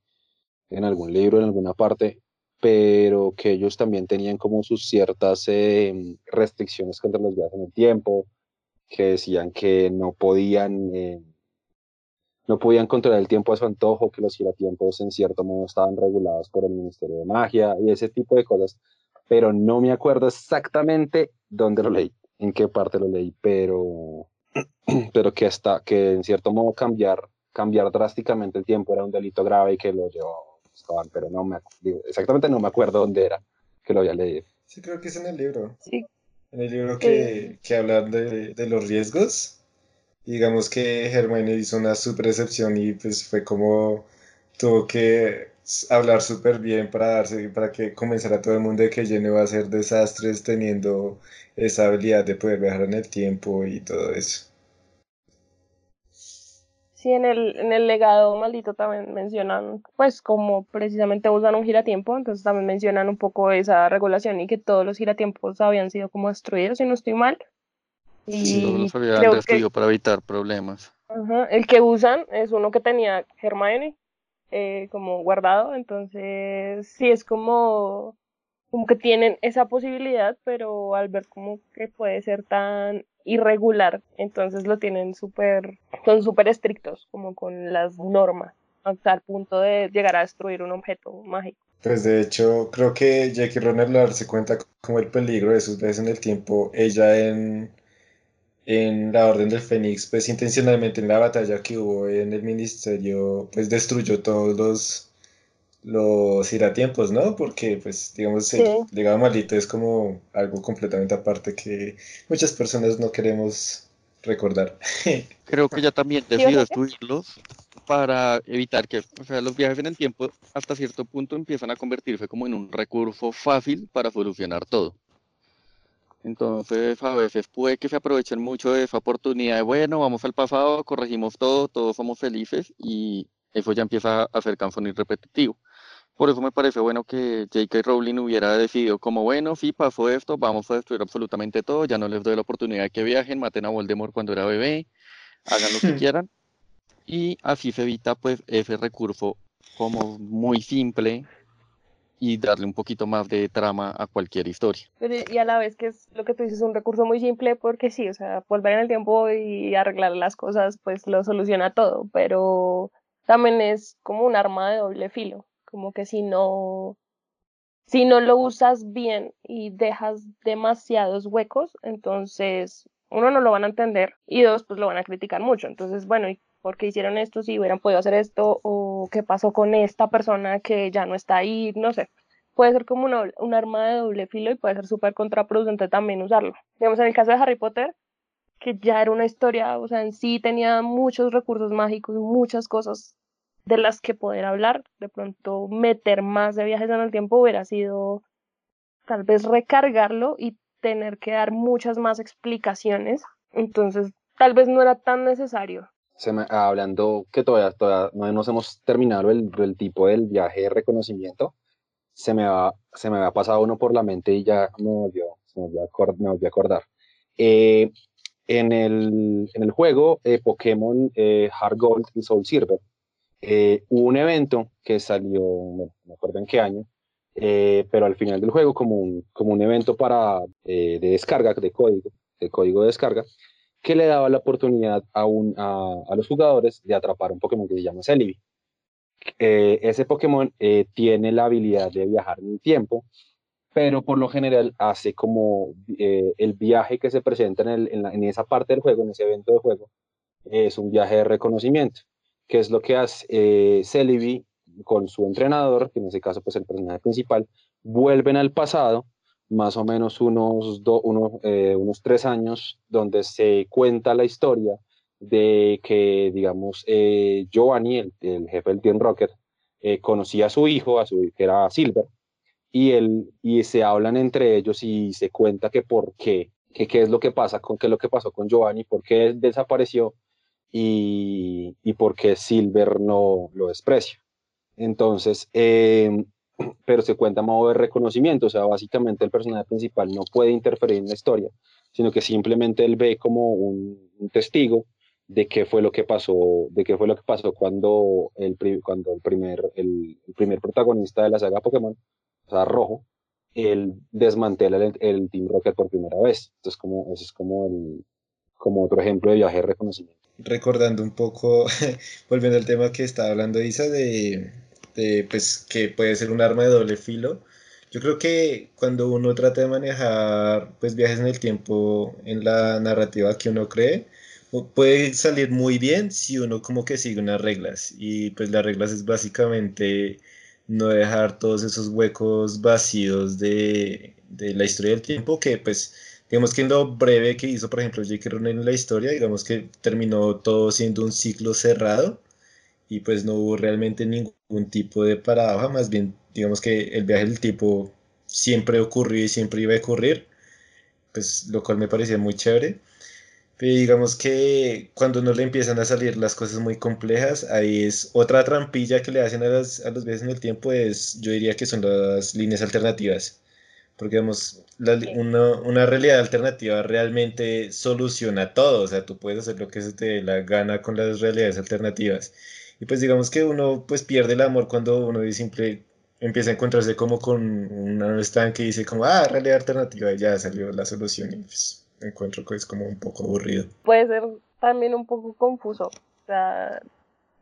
en algún libro, en alguna parte, pero que ellos también tenían como sus ciertas em, restricciones contra los viajes en el tiempo, que decían que no podían, eh, no podían controlar el tiempo a su antojo, que los giratiempos en cierto modo estaban regulados por el Ministerio de Magia y ese tipo de cosas, pero no me acuerdo exactamente dónde lo leí, en qué parte lo leí, pero, pero que, hasta, que en cierto modo cambiar, cambiar drásticamente el tiempo era un delito grave y que lo llevó estaban, pero no me exactamente no me acuerdo dónde era que lo había leído. Sí, creo que es en el libro. Sí. En el libro que, que hablan de, de, los riesgos. Digamos que Hermione hizo una super excepción y pues fue como tuvo que hablar súper bien para darse para que comenzara todo el mundo de que Jenny va a hacer desastres teniendo esa habilidad de poder viajar en el tiempo y todo eso. Sí, en el, en el legado maldito también mencionan, pues como precisamente usan un giratiempo, entonces también mencionan un poco esa regulación y que todos los giratiempos habían sido como destruidos, si no estoy mal. Y sí, los habían destruido para evitar problemas. el que usan es uno que tenía Hermione eh, como guardado, entonces sí es como, como que tienen esa posibilidad, pero al ver como que puede ser tan irregular, entonces lo tienen súper, son súper estrictos como con las normas, hasta el punto de llegar a destruir un objeto mágico. Pues de hecho, creo que Jackie Runner lo darse cuenta como el peligro de sus veces en el tiempo, ella en, en la Orden del Fénix, pues intencionalmente en la batalla que hubo en el ministerio, pues destruyó todos los los tiempos, ¿no? Porque, pues, digamos, el legado maldito es como algo completamente aparte que muchas personas no queremos recordar. Creo que ya también decidió destruirlos para evitar que, o sea, los viajes en el tiempo hasta cierto punto empiezan a convertirse como en un recurso fácil para solucionar todo. Entonces, a veces puede que se aprovechen mucho de esa oportunidad de, bueno, vamos al pasado, corregimos todo, todos somos felices y eso ya empieza a ser cansón y repetitivo. Por eso me parece bueno que J.K. Rowling hubiera decidido como, bueno, sí, pasó esto, vamos a destruir absolutamente todo, ya no les doy la oportunidad de que viajen, maten a Voldemort cuando era bebé, hagan lo que quieran. Y así se evita pues ese recurso como muy simple y darle un poquito más de trama a cualquier historia. y a la vez que es lo que tú dices, un recurso muy simple porque sí, o sea, volver en el tiempo y arreglar las cosas pues lo soluciona todo, pero también es como un arma de doble filo como que si no, si no lo usas bien y dejas demasiados huecos, entonces uno no lo van a entender y dos, pues lo van a criticar mucho. Entonces, bueno, ¿y por qué hicieron esto? Si hubieran podido hacer esto o qué pasó con esta persona que ya no está ahí, no sé. Puede ser como un arma de doble filo y puede ser súper contraproducente también usarlo. Digamos, en el caso de Harry Potter, que ya era una historia, o sea, en sí tenía muchos recursos mágicos, muchas cosas de las que poder hablar, de pronto meter más de viajes en el tiempo hubiera sido tal vez recargarlo y tener que dar muchas más explicaciones, entonces tal vez no era tan necesario. Se me, hablando que todavía, todavía no nos hemos terminado el, el, tipo del viaje de reconocimiento, se me, va, se me ha pasado uno por la mente y ya me volvió, se me volvió, a, acordar. Eh, en, el, en el juego eh, Pokémon eh, Hard Gold y Soul Silver, eh, hubo un evento que salió, no me acuerdo en qué año, eh, pero al final del juego como un, como un evento para, eh, de descarga de código, de código de descarga, que le daba la oportunidad a, un, a, los jugadores de atrapar un Pokémon que se llama Celebi. ese Pokémon tiene la habilidad de viajar en el tiempo, pero por lo general hace como el viaje que se presenta en, el, en esa parte del juego, en ese evento de juego, es un viaje de reconocimiento que es lo que hace eh, con su entrenador, que en ese caso pues el personaje principal, vuelven al pasado, más o menos unos, eh, unos tres años, donde se cuenta la historia de que, digamos, eh, Giovanni, el, jefe del Team Rocket, eh, conocía a su hijo, a su, que era Silver, y, él, y se hablan entre ellos y se cuenta que por qué, que qué es lo que pasa, con qué es lo que pasó con Giovanni, por qué desapareció y, y por qué Silver no lo desprecia. Entonces, em, pero se cuenta a modo de reconocimiento, o sea, básicamente el personaje principal no puede interferir en la historia, sino que simplemente él ve como un, testigo de qué fue lo que pasó, de qué fue lo que pasó cuando el, cuando el, primer, el, primer protagonista de la saga Pokémon, o sea, Rojo, él desmantela el, Team Rocket por primera vez. Entonces, como, eso es como, el, como otro ejemplo de viaje de reconocimiento. Recordando un poco, volviendo al tema que estaba hablando Isa, de, pues, que puede ser un arma de doble filo. Yo creo que cuando uno trata de manejar pues, viajes en el tiempo en la narrativa que uno cree, puede salir muy bien si uno como que sigue unas reglas y pues las reglas es básicamente no dejar todos esos huecos vacíos de, de la historia del tiempo que pues digamos que en lo breve que hizo por ejemplo J.K. Rowling en la historia digamos que terminó todo siendo un ciclo cerrado y pues no hubo realmente ningún tipo de paradoja más bien digamos que el viaje del tipo siempre ocurrió y siempre iba a ocurrir pues lo cual me parecía muy chévere digamos que cuando no le empiezan a salir las cosas muy complejas, ahí es otra trampilla que le hacen a, a los viajes en el tiempo, es, yo diría que son las líneas alternativas. Porque, digamos, una, una, realidad alternativa realmente soluciona todo. O sea, tú puedes hacer lo que se te dé la gana con las realidades alternativas. Y pues digamos que uno pues pierde el amor cuando uno simple empieza a encontrarse como con una estanque y dice como, ah, realidad alternativa, y ya salió la solución. Y pues, encuentro que es como un poco aburrido. Puede ser también un poco confuso. O sea,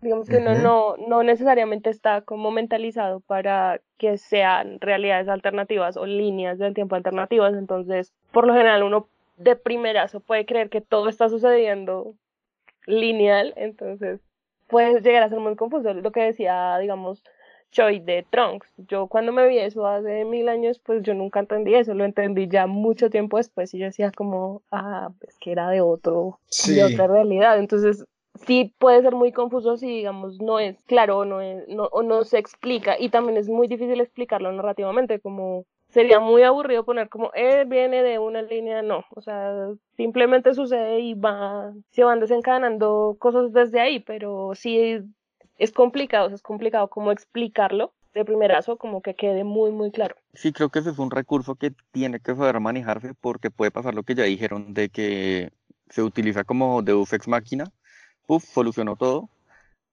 digamos que uno no, no necesariamente está como mentalizado para que sean realidades alternativas o líneas del tiempo alternativas. Entonces, por lo general, uno de primerazo puede creer que todo está sucediendo lineal. Entonces, puede llegar a ser muy confuso. Lo que decía, digamos, Choi de Trunks. Yo cuando me vi eso hace mil años, pues yo nunca entendí eso, lo entendí ya mucho tiempo después y yo decía como, ah, es que era de otro, de otra realidad. Entonces, sí puede ser muy confuso si, digamos, no es claro o no, es, no, o no se explica. Y también es muy difícil explicarlo narrativamente, como sería muy aburrido poner como, él viene de una línea, no. O sea, simplemente sucede y va, se van desencadenando cosas desde ahí, pero sí es complicado, es complicado como explicarlo de primerazo, como que quede muy, muy claro. Sí, creo que ese es un recurso que tiene que saber manejarse porque puede pasar lo que ya dijeron de que se utiliza como Deus Ex Máquina, puff, solucionó todo,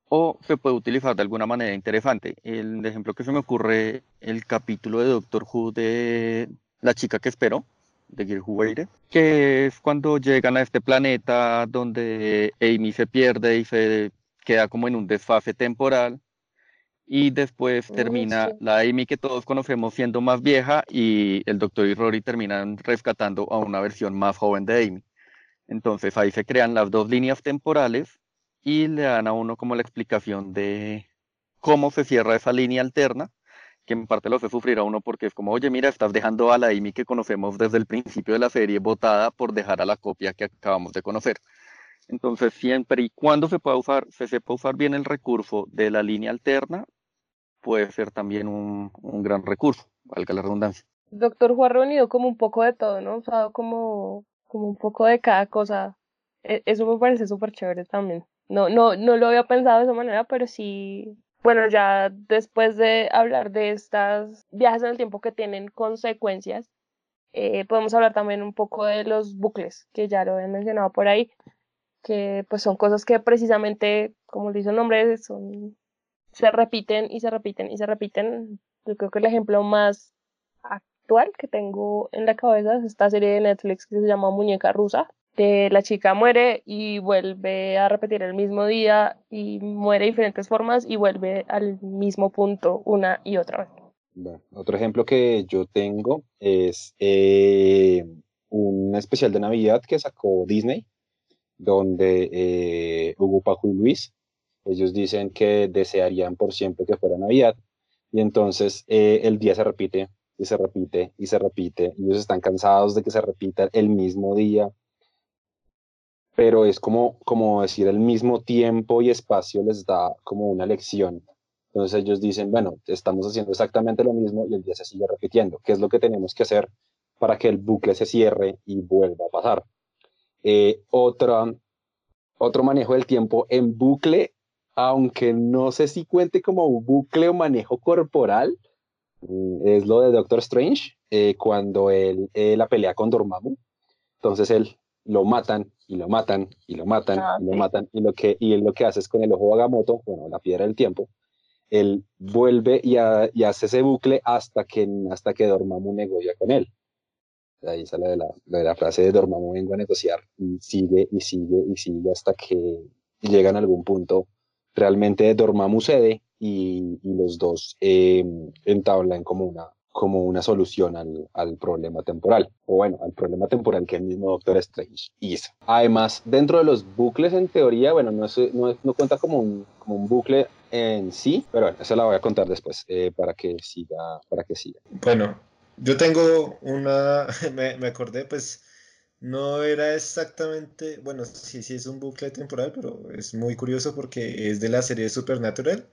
o se puede utilizar de alguna manera interesante. El ejemplo que se me ocurre, el capítulo de Doctor Who de La chica que esperó, de Gear que es cuando llegan a este planeta donde Amy se pierde y se queda como en un desfase temporal y después termina la Amy que todos conocemos siendo más vieja y el doctor y Rory terminan rescatando a una versión más joven de Amy. Entonces ahí se crean las dos líneas temporales y le dan a uno como la explicación de cómo se cierra esa línea alterna, que en parte lo hace sufrir a uno porque es como, oye, mira, estás dejando a la Amy que conocemos desde el principio de la serie botada por dejar a la copia que acabamos de conocer. Entonces, siempre y cuando se pueda usar, se sepa usar bien el recurso de la línea alterna, puede ser también un, gran recurso, valga la redundancia. Doctor Juan reunido como un poco de todo, ¿no? Usado como, como un poco de cada cosa. E, eso me parece súper chévere también. No, no, no lo había pensado de esa manera, pero sí. Bueno, ya después de hablar de estas viajes en el tiempo que tienen consecuencias, eh, podemos hablar también un poco de los bucles, que ya lo he mencionado por ahí que pues son cosas que precisamente, como dice el nombre, son, se repiten y se repiten y se repiten. Yo creo que el ejemplo más que tengo en la cabeza es esta serie de Netflix que se llama Muñeca Rusa, de la chica muere y vuelve a repetir el mismo día y muere de diferentes formas y vuelve al mismo punto una y otra vez. otro ejemplo que yo tengo es eh, un especial de Navidad que sacó Disney donde eh, Hugo, Paco y Luis, ellos dicen que desearían por siempre que fuera Navidad, y entonces eh, el día se repite y se repite y se repite, ellos están cansados de que se repita el mismo día, pero es como, como decir el mismo tiempo y espacio les da como una lección. Entonces ellos dicen, bueno, estamos haciendo exactamente lo mismo y el día se sigue repitiendo. ¿Qué es lo que tenemos que hacer para que el bucle se cierre y vuelva a pasar? Eh, otra, otro manejo del tiempo en bucle, aunque no sé si cuente como bucle o manejo corporal, es lo de Doctor Strange, eh, cuando él la pelea con Dormammu. Entonces él lo matan y lo matan y lo matan Ah, y lo matan y lo que y él lo que hace es con el ojo Agamotto, bueno, la piedra del tiempo, él vuelve y, ha- y hace ese bucle hasta que hasta que Dormammu negocia con él. De ahí sale de la, de la frase de Dormammu vengo a negociar y sigue y sigue y sigue hasta que llegan a algún punto realmente Dormammu cede y, y los dos eh, entablan como una, como una solución al, al problema temporal, o bueno, al problema temporal que el mismo Doctor Strange hizo. Además, dentro de los bucles, en teoría, bueno, no, es- no, es- no cuenta como un, como un bucle en sí, pero bueno, eso la voy a contar después eh, para que siga, para que siga. Bueno, yo tengo una, me, me acordé, pues no era exactamente, bueno, sí, sí es un bucle temporal, pero es muy curioso porque es de la serie Supernatural.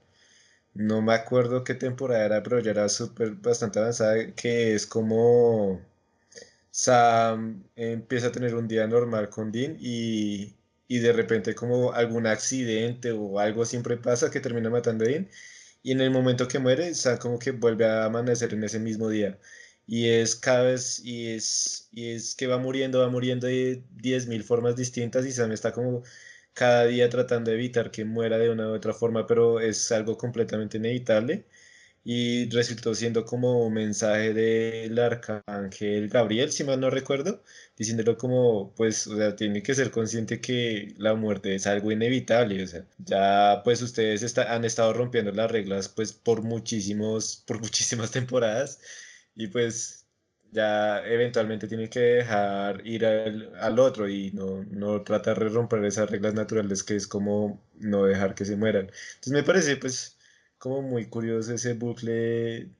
No me acuerdo qué temporada era, pero ya era súper bastante avanzada, que es como Sam empieza a tener un día normal con Dean y, y de repente como algún accidente o algo siempre pasa que termina matando a Dean y en el momento que muere, Sam como que vuelve a amanecer en ese mismo día. Y es cada vez, y es, y es que va muriendo, va muriendo de 10.000 formas distintas y Sam está como cada día tratando de evitar que muera de una u otra forma, pero es algo completamente inevitable. Y resultó siendo como un mensaje del arcángel Gabriel, si mal no recuerdo, diciéndolo como, pues, o sea, tiene que ser consciente que la muerte es algo inevitable, o sea, ya pues ustedes está- han estado rompiendo las reglas pues por muchísimos, por muchísimas temporadas y pues ya eventualmente tienen que dejar ir al, al otro y no, no tratar de romper esas reglas naturales que es como no dejar que se mueran. Entonces me parece pues como muy curioso ese bucle,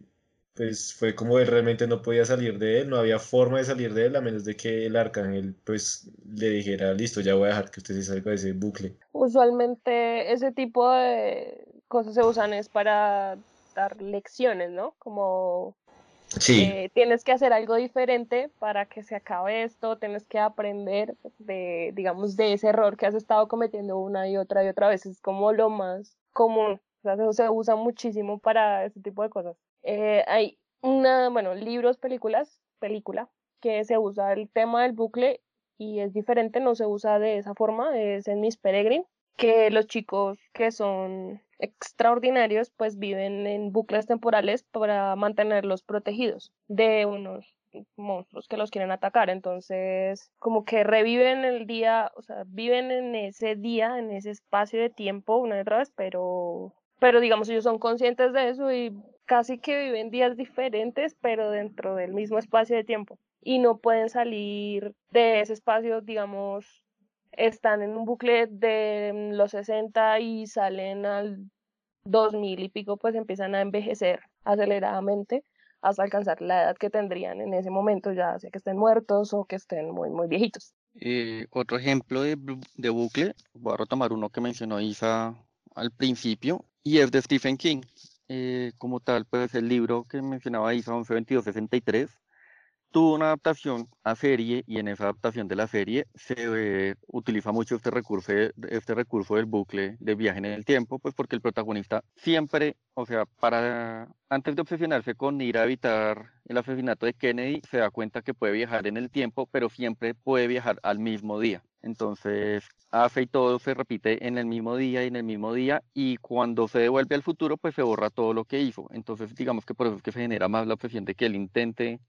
pues fue como él realmente no podía salir de él, no había forma de salir de él a menos de que el arcángel pues le dijera, listo, ya voy a dejar que usted se salga de ese bucle. Usualmente ese tipo de cosas se usan es para dar lecciones, ¿no? Como Eh, tienes que hacer algo diferente para que se acabe esto, tienes que aprender de, digamos, de ese error que has estado cometiendo una y otra y otra vez. Es como lo más común. O sea, se, se usa muchísimo para ese tipo de cosas. Eh, hay una, bueno, libros, películas, película, que se usa el tema del bucle y es diferente, no se usa de esa forma, es en Miss Peregrine, que los chicos que son extraordinarios pues viven en bucles temporales para mantenerlos protegidos de unos monstruos que los quieren atacar. Entonces, como que reviven el día, o sea, viven en ese día, en ese espacio de tiempo una y otra vez, pero, pero digamos, ellos son conscientes de eso y casi que viven días diferentes, pero dentro del mismo espacio de tiempo. Y no pueden salir de ese espacio, digamos, están en un bucle de los 60 y salen al 2000 y pico, pues empiezan a envejecer aceleradamente hasta alcanzar la edad que tendrían en ese momento, ya sea que estén muertos o que estén muy, muy viejitos. Eh, otro ejemplo de, de bucle, voy a retomar uno que mencionó Isa al principio, y es de Stephen King. Eh, como tal, pues el libro que mencionaba Isa, 112263, tuvo una adaptación a serie y en esa adaptación de la serie se eh, utiliza mucho este recurso, este recurso del bucle de viaje en el tiempo, pues porque el protagonista siempre, o sea, para antes de obsesionarse con ir a evitar el asesinato de Kennedy, se da cuenta que puede viajar en el tiempo, pero siempre puede viajar al mismo día. Entonces, hace y todo se repite en el mismo día y en el mismo día, y cuando se devuelve al futuro, pues se borra todo lo que hizo. Entonces, digamos que por eso es que se genera más la obsesión de que él intente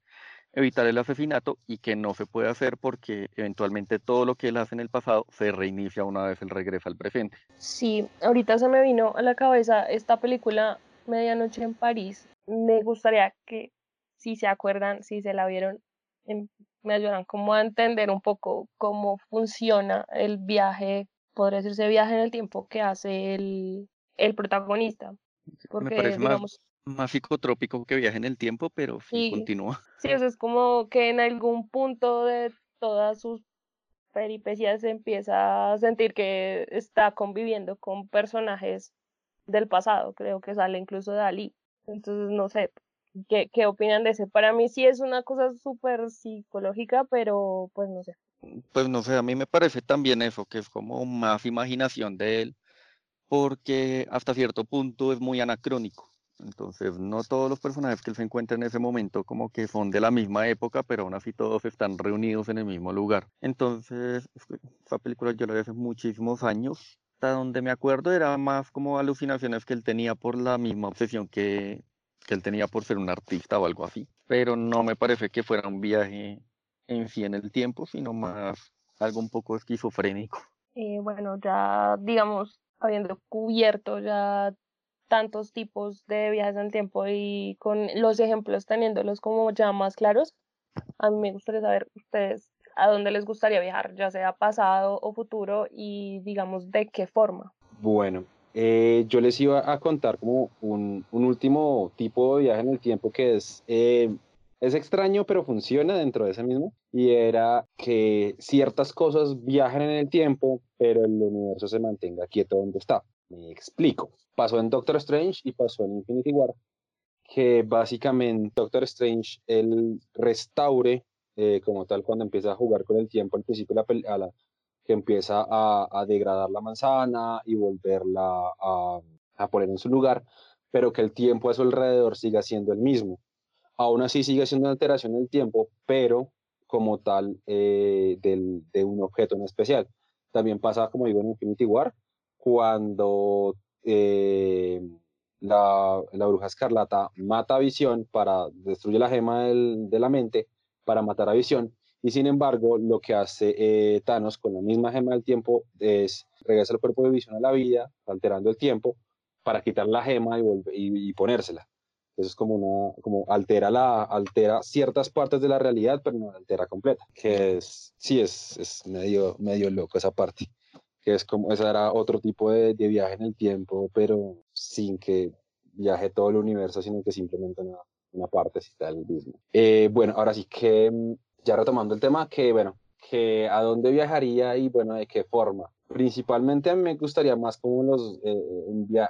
evitar el asesinato y que no se puede hacer porque eventualmente todo lo que él hace en el pasado se reinicia una vez él regresa al presente. Sí, ahorita se me vino a la cabeza esta película Medianoche en París. Me gustaría que, si se acuerdan, si se la vieron, em- me ayudaran como a entender un poco cómo funciona el viaje, podría decirse viaje en el tiempo que hace el, el protagonista. Me Porque, parece digamos, más psicotrópico que viaje en el tiempo, pero sí, continúa. Sí, o sea, es como que en algún punto de todas sus peripecias se empieza a sentir que está conviviendo con personajes del pasado, creo que sale incluso Dalí. Entonces, no sé, ¿qué, qué opinan de ese? Para mí sí es una cosa súper psicológica, pero pues no sé. Pues no sé, a mí me parece también eso, que es como más imaginación de él, porque hasta cierto punto es muy anacrónico. Entonces, no todos los personajes que él se encuentra en ese momento como que son de la misma época, pero aún así todos están reunidos en el mismo lugar. Entonces, esa película yo la vi hace muchísimos años. Hasta donde me acuerdo era más como alucinaciones que él tenía por la misma obsesión que, que él tenía por ser un artista o algo así. Pero no me parece que fuera un viaje en sí en el tiempo, sino más algo un poco esquizofrénico. Eh, bueno, ya digamos, habiendo cubierto ya tantos tipos de viajes en el tiempo y con los ejemplos teniéndolos como ya más claros, a mí me gustaría saber ustedes a dónde les gustaría viajar, ya sea pasado o futuro y digamos de qué forma. Bueno, eh, yo les iba a contar como un, un, último tipo de viaje en el tiempo que es eh, es extraño, pero funciona dentro de ese mismo. Y era que ciertas cosas viajan en el tiempo, pero el universo se mantenga quieto donde está. Me explico. Pasó en Doctor Strange y pasó en Infinity War, que básicamente Doctor Strange, él restaure eh, como tal cuando empieza a jugar con el tiempo al principio la, que empieza a, degradar la manzana y volverla a, a poner en su lugar, pero que el tiempo a su alrededor siga siendo el mismo Aún así sigue siendo una alteración del tiempo, pero como tal eh, del, de un objeto en especial. También pasa, como digo, en Infinity War, cuando eh, la, la, bruja escarlata mata a Visión para destruir la gema del, de la mente, para matar a Visión, y sin embargo, lo que hace eh, Thanos con la misma gema del tiempo es regresar el cuerpo de Visión a la vida, alterando el tiempo, para quitar la gema y, y, y ponérsela. Eso es como una, como altera la, altera ciertas partes de la realidad, pero no la altera completa. Que es, sí, es, es medio, medio loco esa parte. Que es como, esa era otro tipo de, viaje en el tiempo, pero sin que viaje todo el universo, sino que simplemente una, una parte del mismo. Eh, bueno, ahora sí que, ya retomando el tema, que bueno, que a dónde viajaría y bueno, de qué forma. Principalmente a mí me gustaría más como los, eh,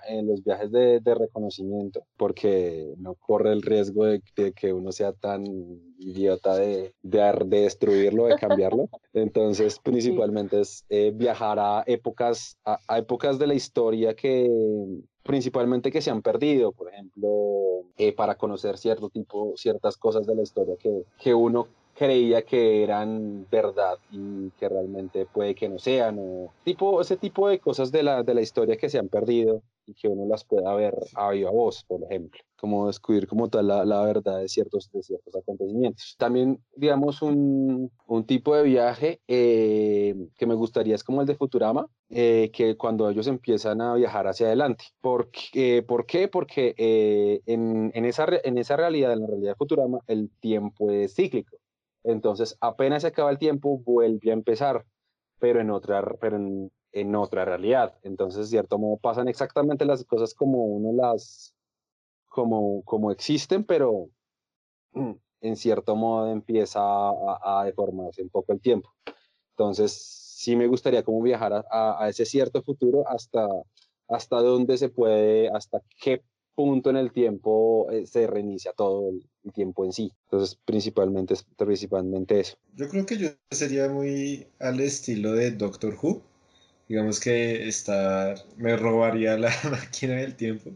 en, los viajes de, de, reconocimiento, porque no corre el riesgo de, de que uno sea tan idiota de, de, destruirlo, de cambiarlo. Entonces, principalmente es eh, viajar a épocas, a, a, épocas de la historia que principalmente que se han perdido, por ejemplo, eh, para conocer cierto tipo, ciertas cosas de la historia que, que uno creía que eran verdad y que realmente puede que no sean, o tipo, ese tipo de cosas de la, de la historia que se han perdido y que uno las pueda ver a viva voz, por ejemplo, como descubrir como tal la, la verdad de ciertos, de ciertos acontecimientos. También, digamos, un, un tipo de viaje eh, que me gustaría es como el de Futurama, eh, que cuando ellos empiezan a viajar hacia adelante. ¿Por qué? ¿Por qué? Porque eh, en, en, esa, en esa realidad, en la realidad de Futurama, el tiempo es cíclico. Entonces, apenas se acaba el tiempo, vuelve a empezar, pero en otra, en, otra realidad. Entonces, de cierto modo, pasan exactamente las cosas como uno las, como, como existen, pero en cierto modo empieza a, a deformarse un poco el tiempo. Entonces, sí me gustaría como viajar a, a, ese cierto futuro hasta, hasta dónde se puede, hasta qué punto en el tiempo eh, se reinicia todo el, tiempo en sí. Entonces, principalmente, principalmente eso. Yo creo que yo sería muy al estilo de Doctor Who. Digamos que estar, me robaría la máquina del tiempo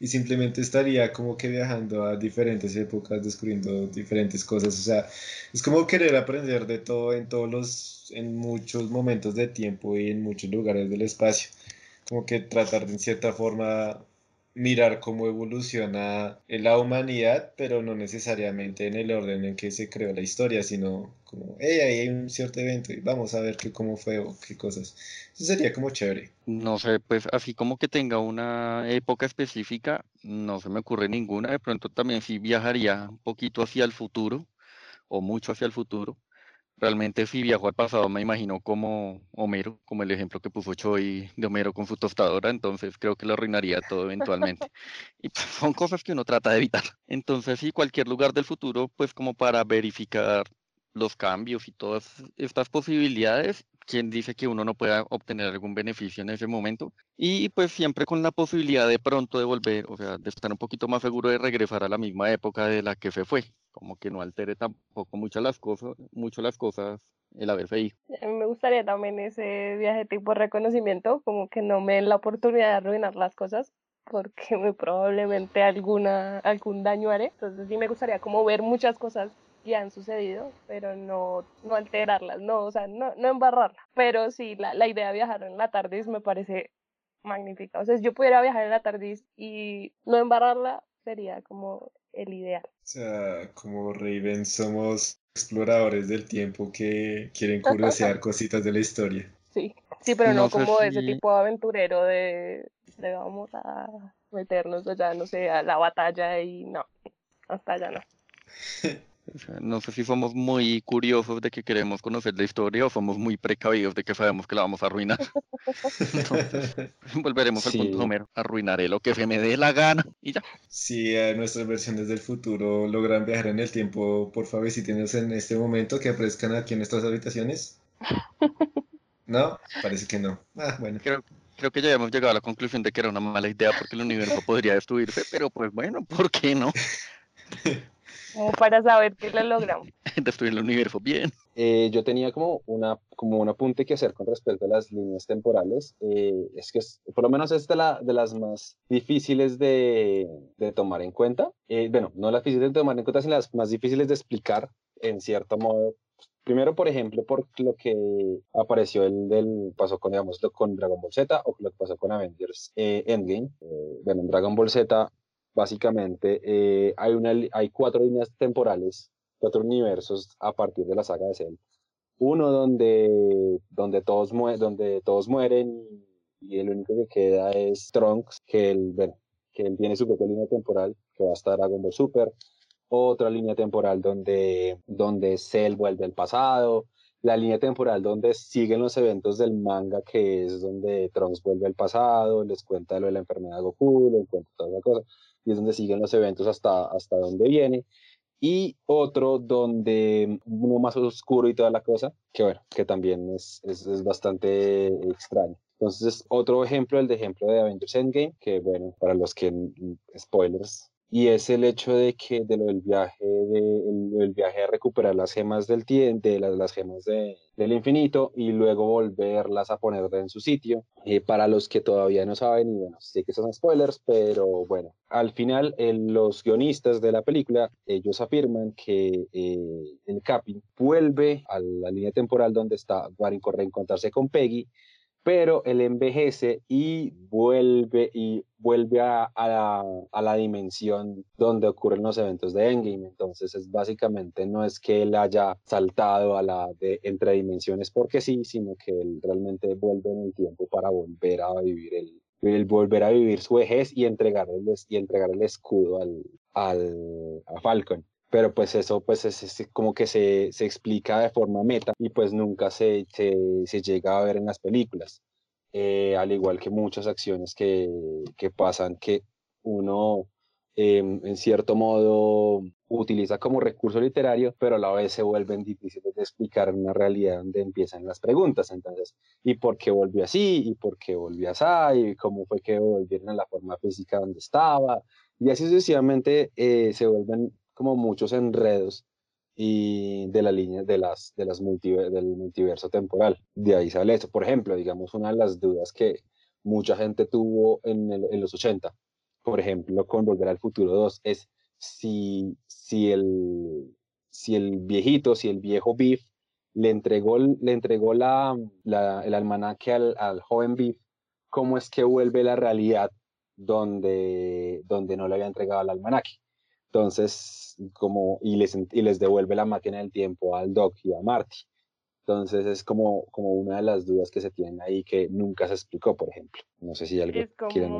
y simplemente estaría como que viajando a diferentes épocas, descubriendo diferentes cosas. O sea, es como querer aprender de todo en todos los, en muchos momentos de tiempo y en muchos lugares del espacio. Como que tratar de en cierta forma mirar cómo evoluciona la humanidad, pero no necesariamente en el orden en que se creó la historia, sino como, hey, ahí hay un cierto evento y vamos a ver qué, cómo fue o qué cosas. Eso sería como chévere. No sé, pues así como que tenga una época específica, no se me ocurre ninguna. De pronto también sí viajaría un poquito hacia el futuro o mucho hacia el futuro Realmente si viajo al pasado me imagino como Homero, como el ejemplo que puso Choi de Homero con su tostadora, entonces creo que lo arruinaría todo eventualmente. y pues, son cosas que uno trata de evitar. Entonces sí, cualquier lugar del futuro, pues como para verificar los cambios y todas estas posibilidades, quien dice que uno no pueda obtener algún beneficio en ese momento. Y pues siempre con la posibilidad de pronto de volver, o sea, de estar un poquito más seguro de regresar a la misma época de la que se fue como que no altere tampoco mucho las cosas, mucho las cosas el haberse ido. A mí me gustaría también ese viaje tipo reconocimiento, como que no me den la oportunidad de arruinar las cosas, porque muy probablemente alguna, algún daño haré. Entonces sí me gustaría como ver muchas cosas que han sucedido, pero no, no alterarlas, no, o sea, no, no embarrarla. Pero sí, la, la idea de viajar en la TARDIS me parece magnífica. O sea, si yo pudiera viajar en la TARDIS y no embarrarla, sería como el ideal. O sea, como Raven somos exploradores del tiempo que quieren curiosear cositas de la historia. Sí, sí, pero no, No como ese si- tipo de aventurero de, de vamos a meternos allá, no sé, a la batalla y no, hasta allá no. O sea, no sé si somos muy curiosos de que queremos conocer la historia o somos muy precavidos de que sabemos que la vamos a arruinar. Entonces, volveremos al punto Homero. Arruinaré lo que se me dé la gana y ya. Si a nuestras versiones del futuro logran viajar en el tiempo, por favor, si tienes en este momento que aparezcan aquí en nuestras habitaciones. ¿No? Parece que no. Ah, bueno. Creo, creo que ya hemos llegado a la conclusión de que era una mala idea porque el universo podría destruirse, pero pues bueno, ¿por qué no? Como para saber que lo logramos. Destruir el universo bien. Eh, yo tenía como, una, como un apunte que hacer con respecto a las líneas temporales. Eh, es que es- por lo menos es de, la, de las más difíciles de, de tomar en cuenta. Eh, bueno, no las difíciles de tomar en cuenta, sino las más difíciles de explicar en cierto modo. Primero, por ejemplo, por lo que apareció el del pasó con, digamos, con Dragon Ball Z o lo que pasó con Avengers eh, Endgame. Eh, bueno, en Dragon Ball Z, básicamente, eh, hay, una, hay cuatro líneas temporales cuatro universos a partir de la saga de Cell. Uno donde, donde, todos, mue donde todos mueren y, el único que queda es Trunks, que él, que él tiene su propia línea temporal, que va a estar Dragon Ball Super. Otra línea temporal donde, donde Cell vuelve al pasado. La línea temporal donde siguen los eventos del manga, que es donde Trunks vuelve al pasado, les cuenta lo de la enfermedad de Goku, les cuenta toda esa cosa, y es donde siguen los eventos hasta, hasta donde viene y otro donde uno más oscuro y toda la cosa, que bueno, que también es, es, es bastante extraño. Entonces, otro ejemplo, el de ejemplo de Avengers Endgame, que bueno, para los que, spoilers, y es el hecho de que de lo del viaje, de, el, viaje a recuperar las gemas del de las, las gemas de, del infinito, y luego volverlas a poner en su sitio. Eh, para los que todavía no saben, y bueno, sé que son spoilers, pero bueno, al final eh, los guionistas de la película, ellos afirman que eh, el Capi vuelve a la línea temporal donde está para reencontrarse con Peggy, pero él envejece y vuelve y vuelve a, la, a, la, dimensión donde ocurren los eventos de Endgame. Entonces es básicamente no es que él haya saltado a la de entre dimensiones porque sí, sino que él realmente vuelve en el tiempo para volver a vivir el, el volver a vivir su vejez y entregar el, y entregar el escudo al, al a Falcon pero pues eso pues es, es como que se, se, explica de forma meta y pues nunca se, se, se llega a ver en las películas, eh, al igual que muchas acciones que, que pasan que uno eh, en cierto modo utiliza como recurso literario, pero a la vez se vuelven difíciles de explicar en una realidad donde empiezan las preguntas, entonces, ¿y por qué volvió así? ¿Y por qué volvió así? ¿Y cómo fue que volvieron a la forma física donde estaba? Y así sucesivamente eh, se vuelven como muchos enredos y de la línea de las, de las del multiverso temporal. De ahí sale eso. Por ejemplo, digamos, una de las dudas que mucha gente tuvo en, los 80, por ejemplo, con Volver al Futuro 2, es si, si, el, si el viejito, si el viejo Biff le entregó, le entregó la, el almanaque al, al joven Biff, ¿cómo es que vuelve la realidad donde, donde no le había entregado el almanaque? Entonces, como, y les, y les devuelve la máquina del tiempo al Doc y a Marty. Entonces es como, como una de las dudas que se tienen ahí que nunca se explicó, por ejemplo. No sé si algo es como, quieren...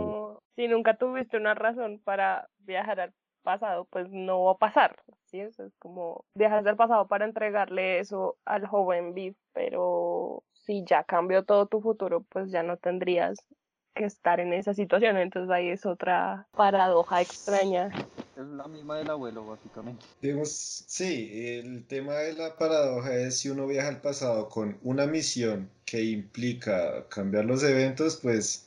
Si nunca tuviste una razón para viajar al pasado, pues no va a pasar. ¿sí? Eso es como viajas al pasado para entregarle eso al joven Biff, pero si ya cambió todo tu futuro, pues ya no tendrías que estar en esa situación. Entonces ahí es otra paradoja extraña. Es la misma del abuelo, básicamente. Digamos, sí, el tema de la paradoja es si uno viaja al pasado con una misión que implica cambiar los eventos, pues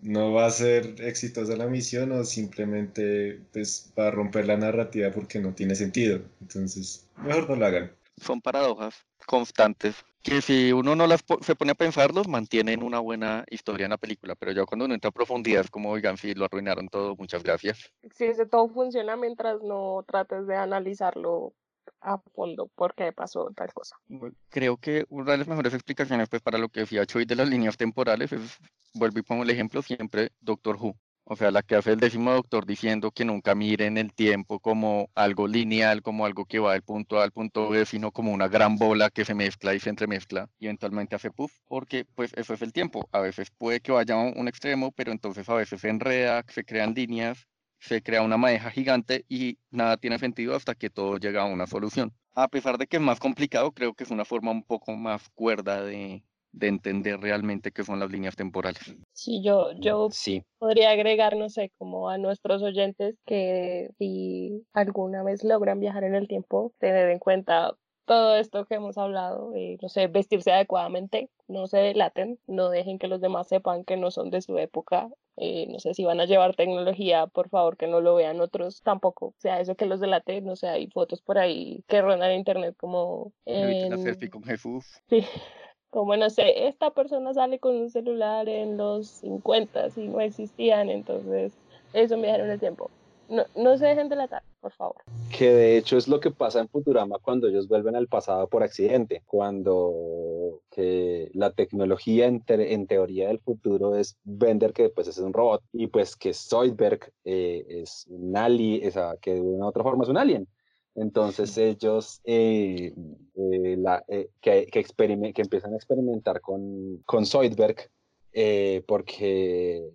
no va a ser exitosa la misión o simplemente pues va a romper la narrativa porque no tiene sentido. Entonces, mejor no lo hagan. Son paradojas constantes que si uno no las se pone a pensarlos, mantienen una buena historia en la película, pero ya cuando uno entra a profundidad es como, oigan, sí, lo arruinaron todo, muchas gracias. Sí, ese todo funciona mientras no trates de analizarlo a fondo por qué pasó tal cosa. Creo que una de las mejores explicaciones pues para lo que decía Choi de las líneas temporales es, vuelvo y pongo el ejemplo siempre, Doctor Who. O sea, la que hace el décimo doctor diciendo que nunca miren el tiempo como algo lineal, como algo que va del punto A al punto B, sino como una gran bola que se mezcla y se entremezcla y eventualmente hace puff, porque pues eso es el tiempo. A veces puede que vaya a un extremo, pero entonces a veces se enreda, se crean líneas, se crea una madeja gigante y nada tiene sentido hasta que todo llega a una solución. A pesar de que es más complicado, creo que es una forma un poco más cuerda de, de entender realmente qué son las líneas temporales. Sí, yo, yo sí. podría agregar, no sé, como a nuestros oyentes que si alguna vez logran viajar en el tiempo, tener en cuenta todo esto que hemos hablado, eh, no sé, vestirse adecuadamente, no se delaten, no dejen que los demás sepan que no son de su época. Eh, no sé si van a llevar tecnología, por favor que no lo vean otros tampoco. O sea, eso que los delaten, no sé, hay fotos por ahí que rondan en internet como... En... La selfie con Jesús. Sí, como no sé, esta persona sale con un celular en los 50 y no existían, entonces eso me dejaron el tiempo. No, no se dejen delatar, por favor. Que de hecho es lo que pasa en Futurama cuando ellos vuelven al pasado por accidente, cuando que la tecnología en, en teoría del futuro es Bender, que pues es un robot, y pues que Zoidberg eh, es un alien, o que de una u otra forma es un alien. Entonces ellos eh, eh, la, eh, que, que, que, empiezan a experimentar con, con Zoidberg porque,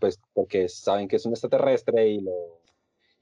pues, porque saben que es un extraterrestre y lo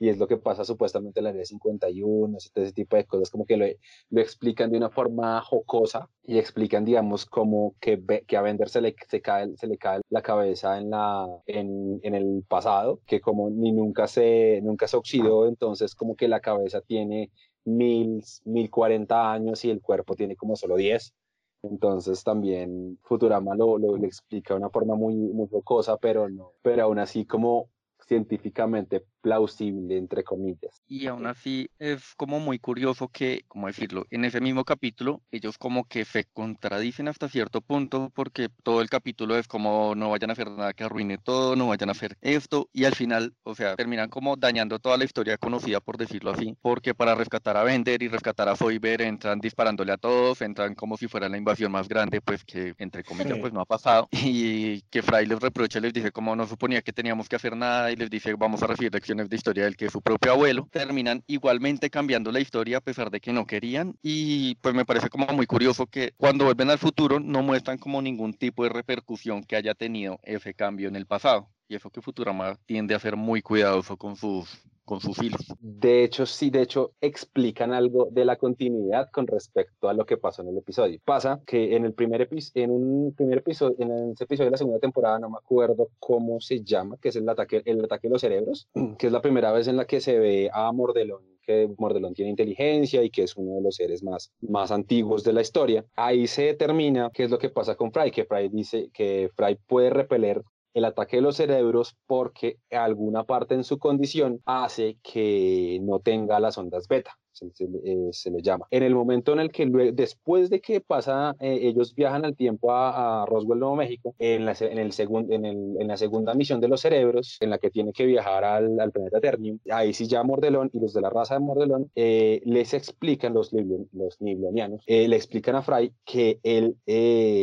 y es lo que pasa supuestamente en la área 51, ese, tipo de cosas, como que lo, lo, explican de una forma jocosa y explican, digamos, como que, que a Bender se le, se, cae, se le cae la cabeza en, la, en, en el pasado, que como ni nunca se, nunca se oxidó, entonces como que la cabeza tiene mil, mil cuarenta años y el cuerpo tiene como solo diez. Entonces también Futurama lo, lo, lo, explica de una forma muy, muy jocosa, pero no, pero aún así como científicamente plausible, entre comillas. Y aún así es como muy curioso que, como decirlo, en ese mismo capítulo ellos como que se contradicen hasta cierto punto porque todo el capítulo es como no vayan a hacer nada que arruine todo, no vayan a hacer esto y al final, o sea, terminan como dañando toda la historia conocida, por decirlo así, porque para rescatar a Bender y rescatar a Foiber entran disparándole a todos, entran como si fuera la invasión más grande, pues que entre comillas pues no ha pasado y que Fry les reprocha, les dice como no suponía que teníamos que hacer nada y les dice vamos a recibir de historia del que su propio abuelo, terminan igualmente cambiando la historia a pesar de que no querían y pues me parece como muy curioso que cuando vuelven al futuro no muestran como ningún tipo de repercusión que haya tenido ese cambio en el pasado. Y eso que Futurama tiende a ser muy cuidadoso con sus con sus hilos. De hecho, sí, de hecho, explican algo de la continuidad con respecto a lo que pasó en el episodio. Pasa que en el primer episodio, en un primer episodio, en ese episodio de la segunda temporada, no me acuerdo cómo se llama, que es el ataque, el ataque de los cerebros, que es la primera vez en la que se ve a Mordelón que Mordelón tiene inteligencia y que es uno de los seres más, más antiguos de la historia. Ahí se determina qué es lo que pasa con Fry, que Fry dice que Fry puede repeler el ataque de los cerebros porque alguna parte en su condición hace que no tenga las ondas beta se, eh, se, le llama. En el momento en el que después de que pasa, eh, ellos viajan al tiempo a, Roswell, Nuevo México, en la, en, el en, el, en la segunda misión de los cerebros, en la que tiene que viajar al, al planeta Ternium, ahí sí ya Mordelón y los de la raza de Mordelón eh, les explican, los, los niblonianos, le explican a Fry que él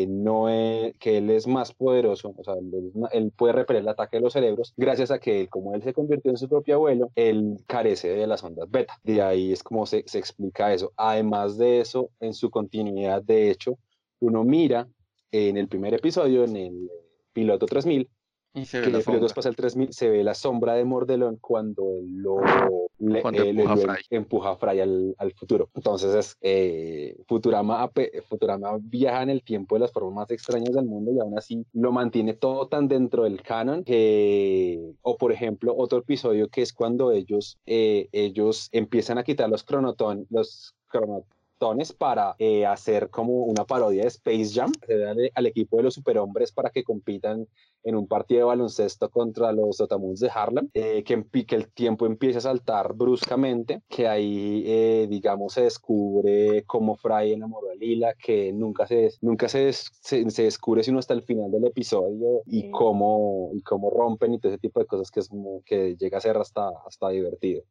no es, que él es más poderoso, o sea, él, puede repeler el ataque de los cerebros gracias a que él, como él se convirtió en su propio abuelo, él carece de las ondas beta. De ahí es como se, explica eso. Además de eso, en su continuidad, de hecho, uno mira en el primer episodio, en el piloto 3000, y se ve que el pasa el 3000, se ve la sombra de Mordelón cuando él lo empuja, a Fry al, al, futuro. Entonces, es, eh, Futurama, Futurama viaja en el tiempo de las formas más extrañas del mundo y aún así lo mantiene todo tan dentro del canon que, o por ejemplo, otro episodio que es cuando ellos, eh, ellos empiezan a quitar los cronotón, los cronotones para eh, hacer como una parodia de Space Jam, al, al equipo de los superhombres para que compitan en un partido de baloncesto contra los Sotamuns de Harlem, eh, que, que, el tiempo empieza a saltar bruscamente, que ahí, eh, digamos, se descubre cómo Fry enamoró a Lila, que nunca se, nunca se, se, se descubre sino hasta el final del episodio, y, cómo, y cómo rompen y todo ese tipo de cosas que, es, que llega a ser hasta, hasta divertido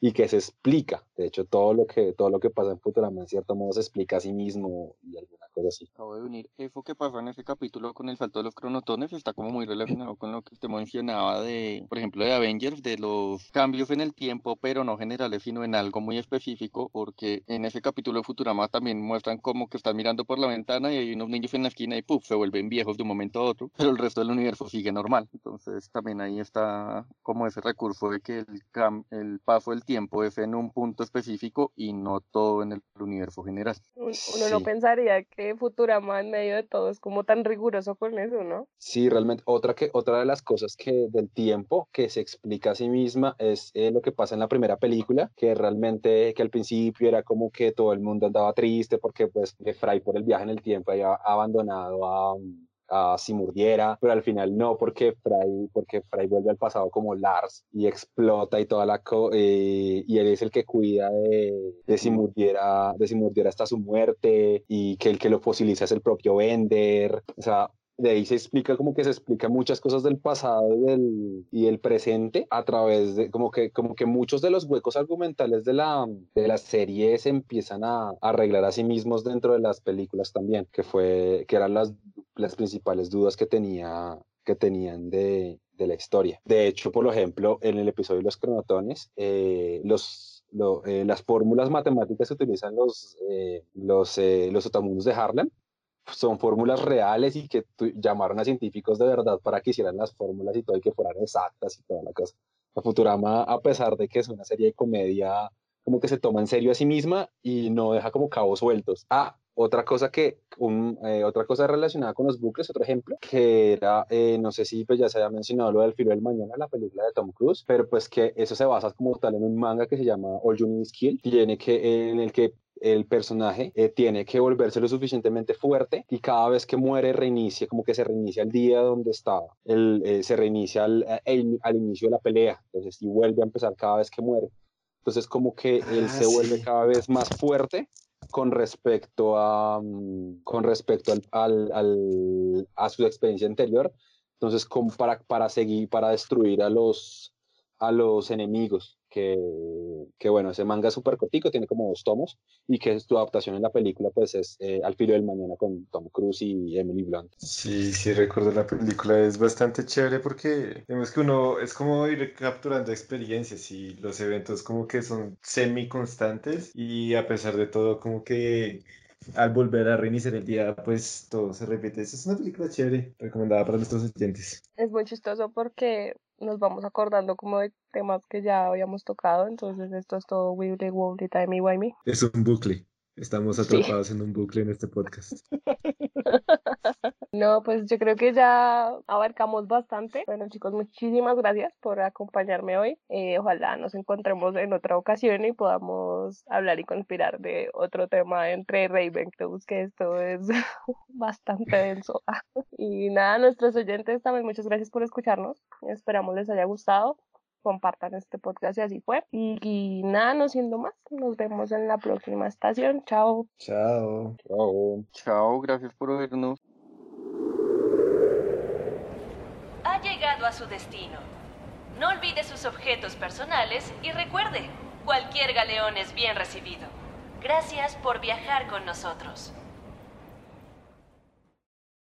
y que se explica. De hecho, todo lo que, todo lo que pasa en Futurama, en cierto modo, se explica a sí mismo y alguna cosa así. Acabo de unir eso que pasó en ese capítulo con el salto de los cronotones, está como muy relacionado con lo que usted mencionaba de, por ejemplo, de Avengers, de los cambios en el tiempo, pero no generales, sino en algo muy específico, porque en ese capítulo de Futurama también muestran como que están mirando por la ventana y hay unos niños en la esquina y puff, se vuelven viejos de un momento a otro, pero el resto del universo sigue normal. Entonces también ahí está como ese recurso de que el, el paso del tiempo es en un punto específico y no todo en el universo general. Uno no pensaría que Futurama en medio de todo es como tan riguroso con eso, ¿no? Sí, realmente. Otra, que, otra de las cosas que del tiempo que se explica a sí misma es eh, lo que pasa en la primera película, que realmente que al principio era como que todo el mundo andaba triste porque pues Fry por el viaje en el tiempo había abandonado a a si muriera, pero al final no, porque Fry, porque Fry vuelve al pasado como Lars y explota y toda la co eh, y él es el que cuida de, de si muriera, de si muriera hasta su muerte y que el que lo fosiliza es el propio Bender, o sea, de ahí se explica como que se explica muchas cosas del pasado y del, y el presente a través de como que, como que muchos de los huecos argumentales de la, de la serie se empiezan a, a arreglar a sí mismos dentro de las películas también, que fue, que eran las las principales dudas que, tenía, que tenían de, de la historia. De hecho, por ejemplo, en el episodio de los cronotones, eh, los, eh, las fórmulas matemáticas que utilizan los, eh, los, los otamundos de Harlem son fórmulas reales y que llamaron a científicos de verdad para que hicieran las fórmulas y todo y que fueran exactas y toda la cosa. La Futurama, a pesar de que es una serie de comedia, como que se toma en serio a sí misma y no deja como cabos sueltos. Ah, otra cosa que, un, eh, otra cosa relacionada con los bucles, otro ejemplo, que era, eh, no sé si pues ya se había mencionado lo del filo del mañana, la película de Tom Cruise, pero pues que eso se basa como tal en un manga que se llama All You Need Is Kill, tiene que, en el que el personaje eh, tiene que volverse lo suficientemente fuerte y cada vez que muere reinicia, como que se reinicia el día donde estaba, el, se reinicia al, al, inicio de la pelea, entonces y vuelve a empezar cada vez que muere. Entonces como que él ah, se vuelve cada vez más fuerte con respecto a, mm, con respecto al, al, a su experiencia anterior. Entonces, para, para seguir, para destruir a los, a los enemigos que, bueno, ese manga es súper cortico, tiene como dos tomos, y que tu adaptación en la película, pues es eh, Al filo del mañana con Tom Cruise y Emily Blunt. Sí, sí, recuerdo la película, es bastante chévere porque vemos que uno es como ir capturando experiencias y los eventos como que son semi constantes y a pesar de todo como que al volver a reiniciar el día, pues todo se repite. Esa es una película chévere, recomendada para nuestros oyentes. Es muy chistoso porque nos vamos acordando como de temas que ya habíamos tocado, entonces esto es todo Wibbly Wobbly Timey Wimey. Es un bucle. Estamos atrapados en un bucle en este podcast. No, pues yo creo que ya abarcamos bastante. Bueno, chicos, muchísimas gracias por acompañarme hoy. Eh, ojalá nos encontremos en otra ocasión y podamos hablar y conspirar de otro tema entre Raven que esto es bastante denso. y nada, nuestros oyentes también, muchas gracias por escucharnos. Esperamos les haya gustado compartan este podcast y así fue. Y, nada, no siendo más, nos vemos en la próxima estación. Chao. Chao. Chao. Chao, gracias por vernos. Ha llegado a su destino. No olvide sus objetos personales y recuerde, cualquier galeón es bien recibido. Gracias por viajar con nosotros.